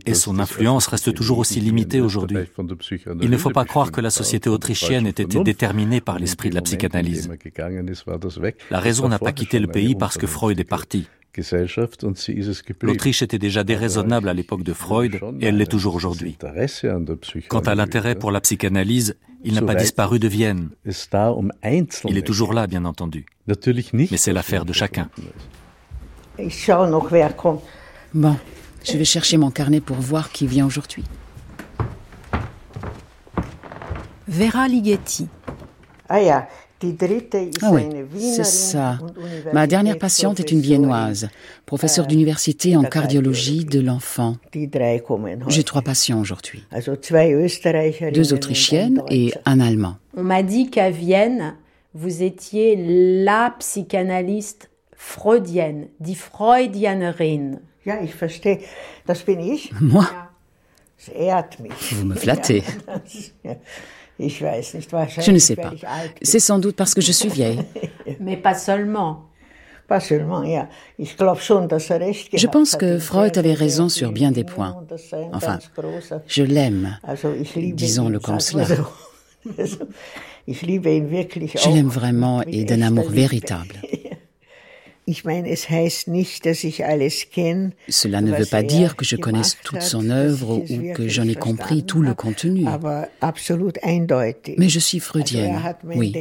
Speaker 8: Et son influence reste toujours aussi limitée aujourd'hui. Il ne faut pas croire que la société autrichienne ait été déterminée par l'esprit de la psychanalyse. La raison n'a pas quitté le pays parce que Freud est parti. L'Autriche était déjà déraisonnable à l'époque de Freud et elle l'est toujours aujourd'hui. Quant à l'intérêt pour la psychanalyse, il n'a pas disparu de Vienne. Il est toujours là, bien entendu. Mais c'est l'affaire de chacun.
Speaker 29: Bon, je vais chercher mon carnet pour voir qui vient aujourd'hui.
Speaker 2: Vera Ligeti,
Speaker 21: Ah oui, c'est ça. Ma dernière patiente est une viennoise, professeure d'université en cardiologie de l'enfant. J'ai trois patients aujourd'hui. Deux Autrichiennes et un Allemand.
Speaker 2: On m'a dit qu'à Vienne, vous étiez la psychanalyste freudienne, die Freudianerin.
Speaker 21: Moi? Vous me flattez. <laughs> Je ne sais pas. C'est sans doute parce que je suis vieille. <laughs>
Speaker 2: Mais pas seulement.
Speaker 21: Je pense que Freud avait raison sur bien des points. Enfin, je l'aime, disons-le comme cela. <laughs> Je l'aime vraiment et d'un amour véritable. <laughs> Cela ne veut pas dire que je connaisse toute son œuvre ou que j'en ai compris tout le contenu. Mais je suis freudienne, oui,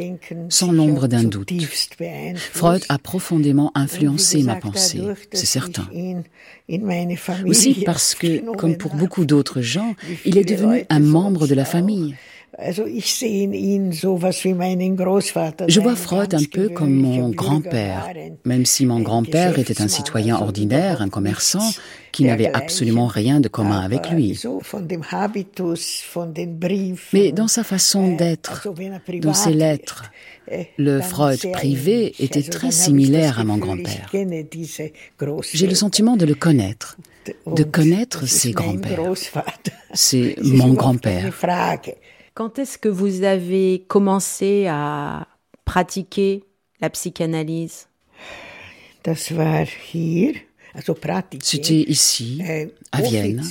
Speaker 21: sans l'ombre d'un doute. Freud a profondément influencé ma pensée, c'est certain. Aussi parce que, <laughs> comme pour beaucoup d'autres gens, il est devenu un membre de la famille. Je vois Freud un peu comme mon grand-père, même si mon grand-père était un citoyen ordinaire, un commerçant, qui n'avait absolument rien de commun avec lui. Mais dans sa façon d'être, dans ses lettres, le Freud privé était très similaire à mon grand-père. J'ai le sentiment de le connaître, de connaître ses grands-pères. C'est <laughs> mon grand-père.
Speaker 2: Quand est-ce que vous avez commencé à pratiquer la psychanalyse?
Speaker 21: C'était ici, äh, à Vienne.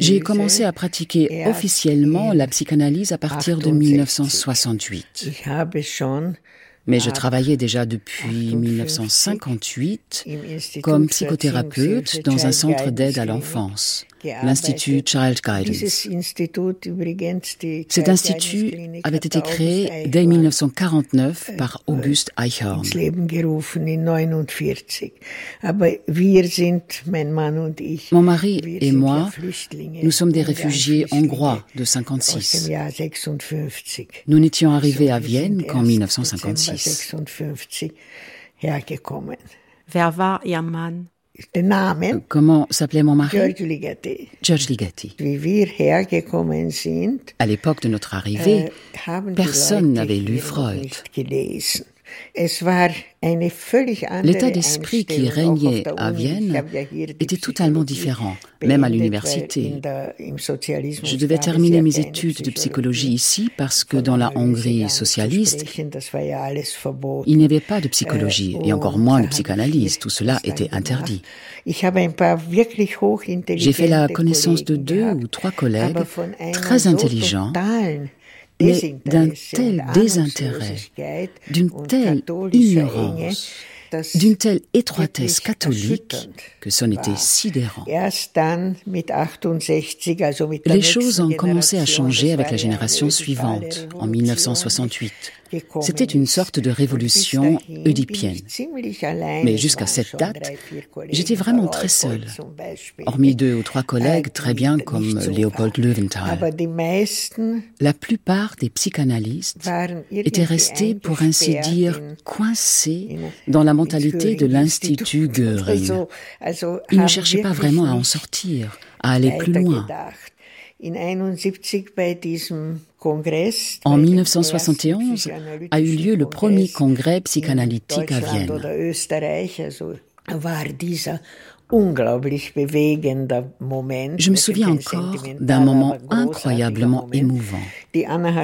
Speaker 21: J'ai commencé à pratiquer officiellement la psychanalyse à partir de 1968. Mais je travaillais déjà depuis 1958 comme psychothérapeute dans un centre d'aide à l'enfance l'Institut Child Guidance. Cet institut avait été créé dès 1949 par August Eichhorn. Mon mari et moi, nous sommes des réfugiés hongrois de 56. Nous n'étions arrivés à Vienne qu'en 1956.
Speaker 2: Wer war Ihr Mann?
Speaker 21: Comment s'appelait mon mari?
Speaker 13: George Ligeti.
Speaker 21: À l'époque de notre arrivée, äh, personne n'avait lu Freud. L'état d'esprit qui régnait à Vienne était totalement différent, même à l'université. Je devais terminer mes études de psychologie ici parce que dans la Hongrie socialiste, il n'y avait pas de psychologie et encore moins de psychanalyse. Tout cela était interdit. J'ai fait la connaissance de deux ou trois collègues très intelligents mais d'un tel désintérêt, d'une telle ignorance, d'une telle étroitesse catholique que c'en était sidérant. Les choses ont commencé à changer avec la génération suivante, en 1968. C'était une sorte de révolution oedipienne. Mais jusqu'à cette date, j'étais vraiment très seul, hormis deux ou trois collègues très bien comme Leopold Löwenthal. La plupart des psychanalystes étaient restés, pour ainsi dire, coincés dans la mentalité de l'Institut Göring. Ils ne cherchaient pas vraiment à en sortir, à aller plus loin. En 1971 a eu lieu le premier congrès psychanalytique à Vienne. Je me souviens encore d'un moment incroyablement émouvant,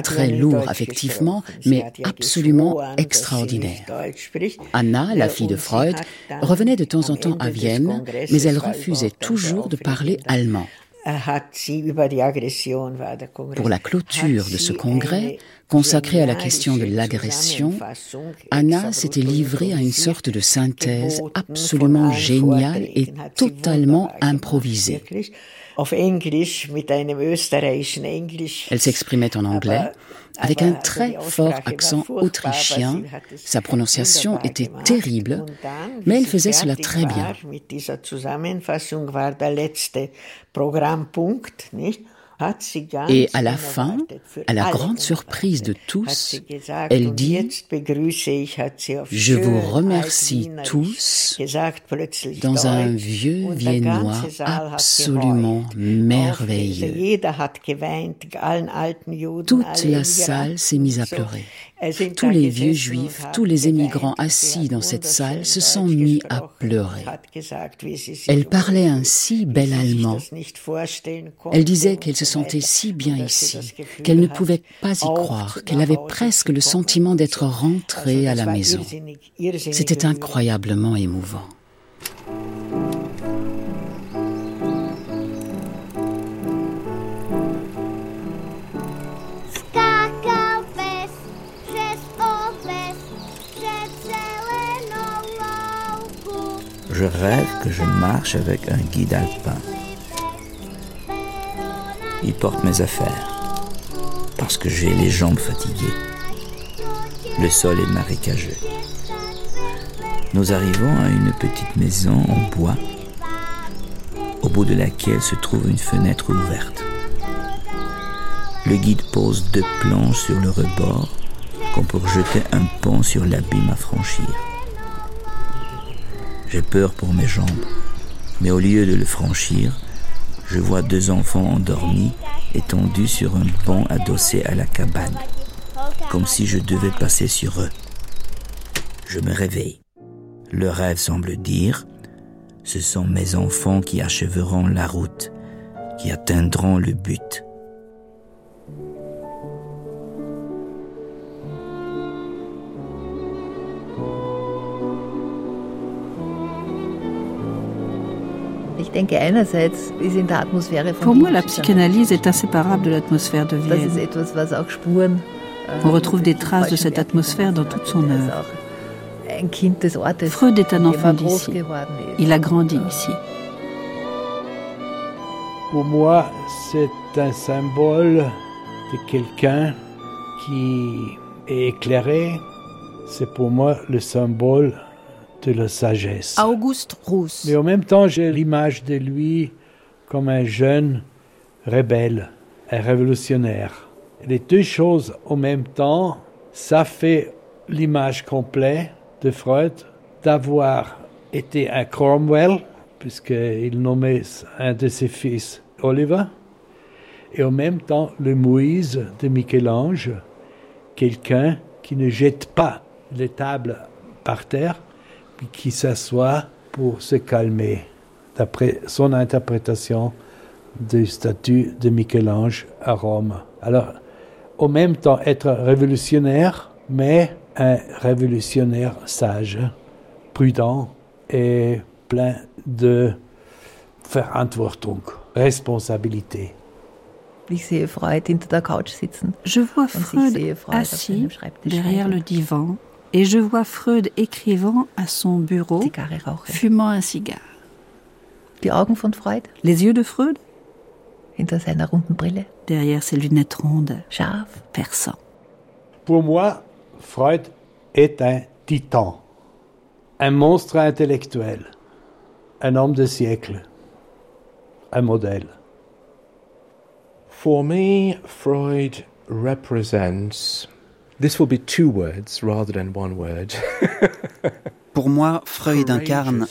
Speaker 21: très lourd affectivement, mais absolument extraordinaire. Anna, la fille de Freud, revenait de temps en temps à Vienne, mais elle refusait toujours de parler allemand. Pour la clôture de ce congrès, consacré à la question de l'agression, Anna s'était livrée à une sorte de synthèse absolument géniale et totalement improvisée. Elle s'exprimait en anglais avec un très fort accent autrichien. Sa prononciation était terrible, mais elle faisait cela très bien. Et à la fin, à la grande surprise de tous, elle dit Je vous remercie tous dans un vieux viennois absolument merveilleux. Toute la salle s'est mise à pleurer. Tous les vieux juifs, tous les émigrants assis dans cette salle se sont mis à pleurer. Elle parlait un si bel allemand. Elle disait qu'elle se sentait si bien ici, qu'elle ne pouvait pas y croire, qu'elle avait presque le sentiment d'être rentrée à la maison. C'était incroyablement émouvant.
Speaker 1: Je rêve que je marche avec un guide alpin. Il porte mes affaires parce que j'ai les jambes fatiguées. Le sol est marécageux. Nous arrivons à une petite maison en bois au bout de laquelle se trouve une fenêtre ouverte. Le guide pose deux planches sur le rebord comme pour jeter un pont sur l'abîme à franchir. J'ai peur pour mes jambes, mais au lieu de le franchir, je vois deux enfants endormis, étendus sur un banc adossé à la cabane, comme si je devais passer sur eux. Je me réveille. Le rêve semble dire, ce sont mes enfants qui achèveront la route, qui atteindront le but.
Speaker 18: Pour moi, la psychanalyse est inséparable de l'atmosphère de Vienne. On retrouve des traces de cette atmosphère dans toute son œuvre. Freud est un enfant d'ici. Il a grandi ici.
Speaker 30: Pour moi, c'est un symbole de quelqu'un qui est éclairé. C'est pour moi le symbole de la sagesse.
Speaker 18: Auguste Rousse.
Speaker 30: Mais en même temps, j'ai l'image de lui comme un jeune rebelle, un révolutionnaire. Les deux choses en même temps, ça fait l'image complète de Freud d'avoir été un Cromwell, puisqu'il nommait un de ses fils Oliver, et en même temps le Moïse de Michel-Ange, quelqu'un qui ne jette pas les tables par terre, qui s'assoit pour se calmer, d'après son interprétation du statut de Michel-Ange à Rome. Alors, en même temps, être révolutionnaire, mais un révolutionnaire sage, prudent et plein de Verantwortung, responsabilité.
Speaker 18: Je vois Freud assis derrière le divan et je vois Freud écrivant à son bureau, fumant un cigare. Les yeux de Freud? Derrière ses lunettes rondes, perçant.
Speaker 30: Pour moi, Freud est un titan, un monstre intellectuel, un homme de siècle, un modèle.
Speaker 31: For me, Freud represents This will be two words rather than one word. <laughs>
Speaker 32: Pour moi, Freud incarne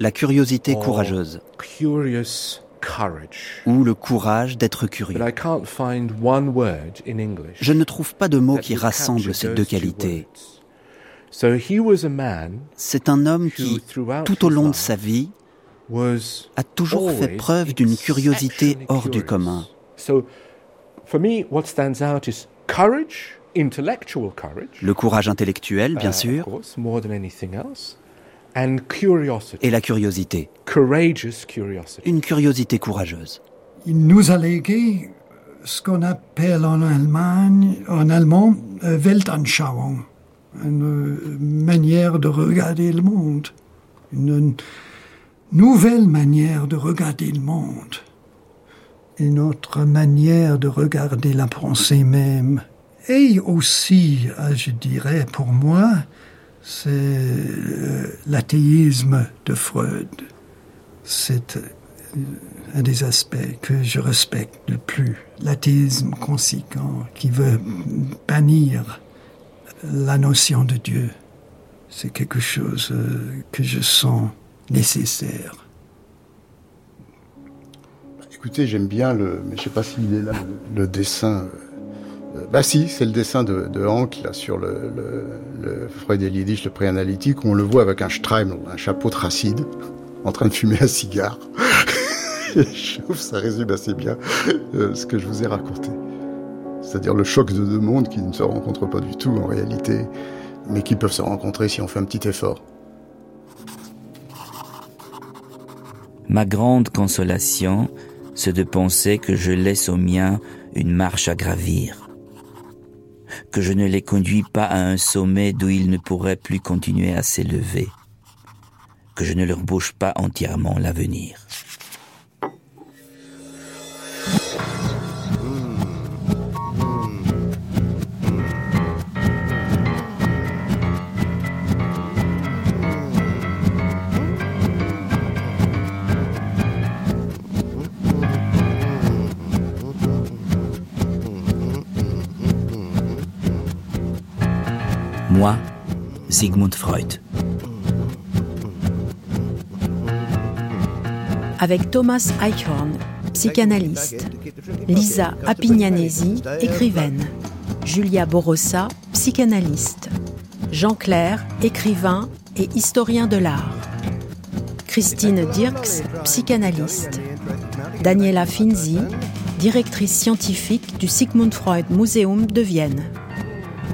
Speaker 32: la curiosité courageuse ou le courage d'être curieux. Je ne trouve pas de mot qui rassemble ces deux qualités. C'est un homme qui, tout au long de sa vie, a toujours fait preuve d'une curiosité hors du commun. Le courage intellectuel, bien uh, sûr. Et la curiosité. Une curiosité courageuse.
Speaker 11: Il nous a légué ce qu'on appelle en Allemagne, en allemand, euh, Weltanschauung, une manière de regarder le monde, une nouvelle manière de regarder le monde une autre manière de regarder la pensée même. Et aussi, euh, je dirais pour moi, c'est euh, l'athéisme de Freud. C'est un des aspects que je respecte le plus. L'athéisme conséquent qui veut bannir la notion de Dieu. C'est quelque chose euh, que je sens nécessaire.
Speaker 28: Écoutez, j'aime bien le, mais je sais pas s'il est là, le, dessin. Euh, bah si, c'est le dessin de, de Hank là sur le, le, le Freud et Yiddish, le préanalytique. On le voit avec un Streimel, un chapeau tracide, en train de fumer un cigare. <laughs> je trouve que ça résume assez bien euh, ce que je vous ai raconté. C'est-à-dire le choc de deux mondes qui ne se rencontrent pas du tout en réalité, mais qui peuvent se rencontrer si on fait un petit effort.
Speaker 1: Ma grande consolation, c'est de penser que je laisse aux miens une marche à gravir, que je ne les conduis pas à un sommet d'où ils ne pourraient plus continuer à s'élever, que je ne leur bouche pas entièrement l'avenir. Moi, Sigmund Freud.
Speaker 2: Avec Thomas Eichhorn, psychanalyste, Lisa Apignanesi, écrivaine, Julia Borossa, psychanalyste, Jean Clair, écrivain et historien de l'art, Christine Dirks, psychanalyste, Daniela Finzi, directrice scientifique du Sigmund Freud Museum de Vienne.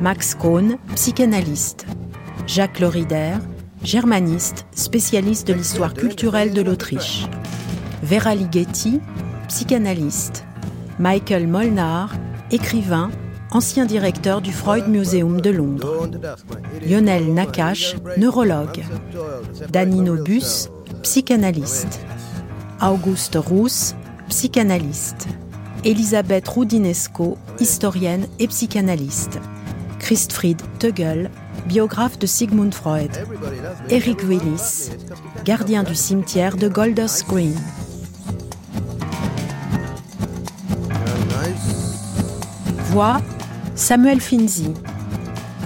Speaker 2: Max Kohn, psychanalyste. Jacques Lorider, germaniste, spécialiste de l'histoire culturelle de l'Autriche. Vera Ligeti, psychanalyste. Michael Molnar, écrivain, ancien directeur du Freud Museum de Londres. Lionel Nakache, neurologue. Danino Bus, psychanalyste. Auguste Rousse, psychanalyste. Elisabeth Roudinesco, historienne et psychanalyste. Christfried Tögel, biographe de Sigmund Freud. Eric Willis, gardien du cimetière de Golders Green. Voix Samuel Finzi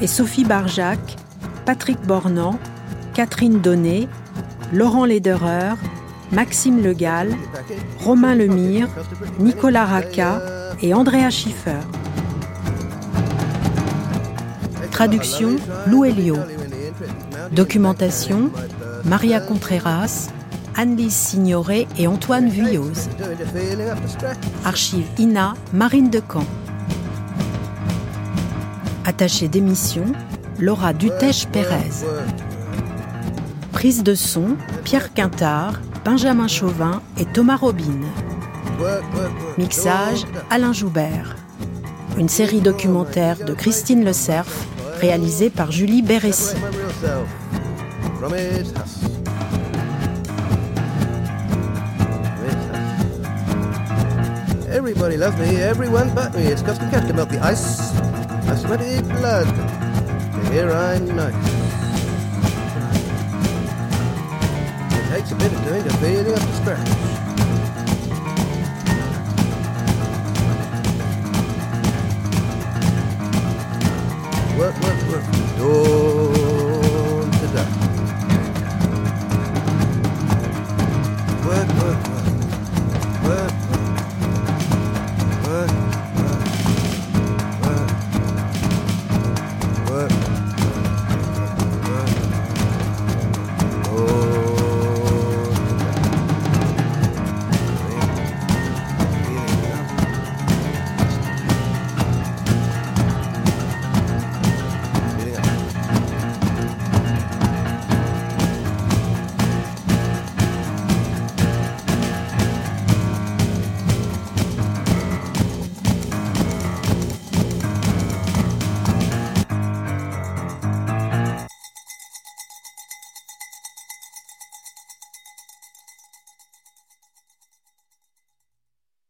Speaker 2: et Sophie Barjac, Patrick Bornand, Catherine Donnet, Laurent Lederer, Maxime Legal, Romain Lemire, Nicolas Racca et Andrea Schiffer. Traduction Lou Elio. Documentation Maria Contreras, Anne-Lise Signoret et Antoine Vuilloz. Archive INA Marine Decamp. Attaché d'émission Laura Dutèche-Pérez. Prise de son Pierre Quintard, Benjamin Chauvin et Thomas Robin. Mixage Alain Joubert. Une série documentaire de Christine Le Cerf réalisé par Julie Béressi.
Speaker 33: Everybody loves me, everyone but me. It's custom cat melt the ice. I sweaty blood. Hear I'm nice. It takes a bit of doing to feeling up to scratch. work, work, work the door.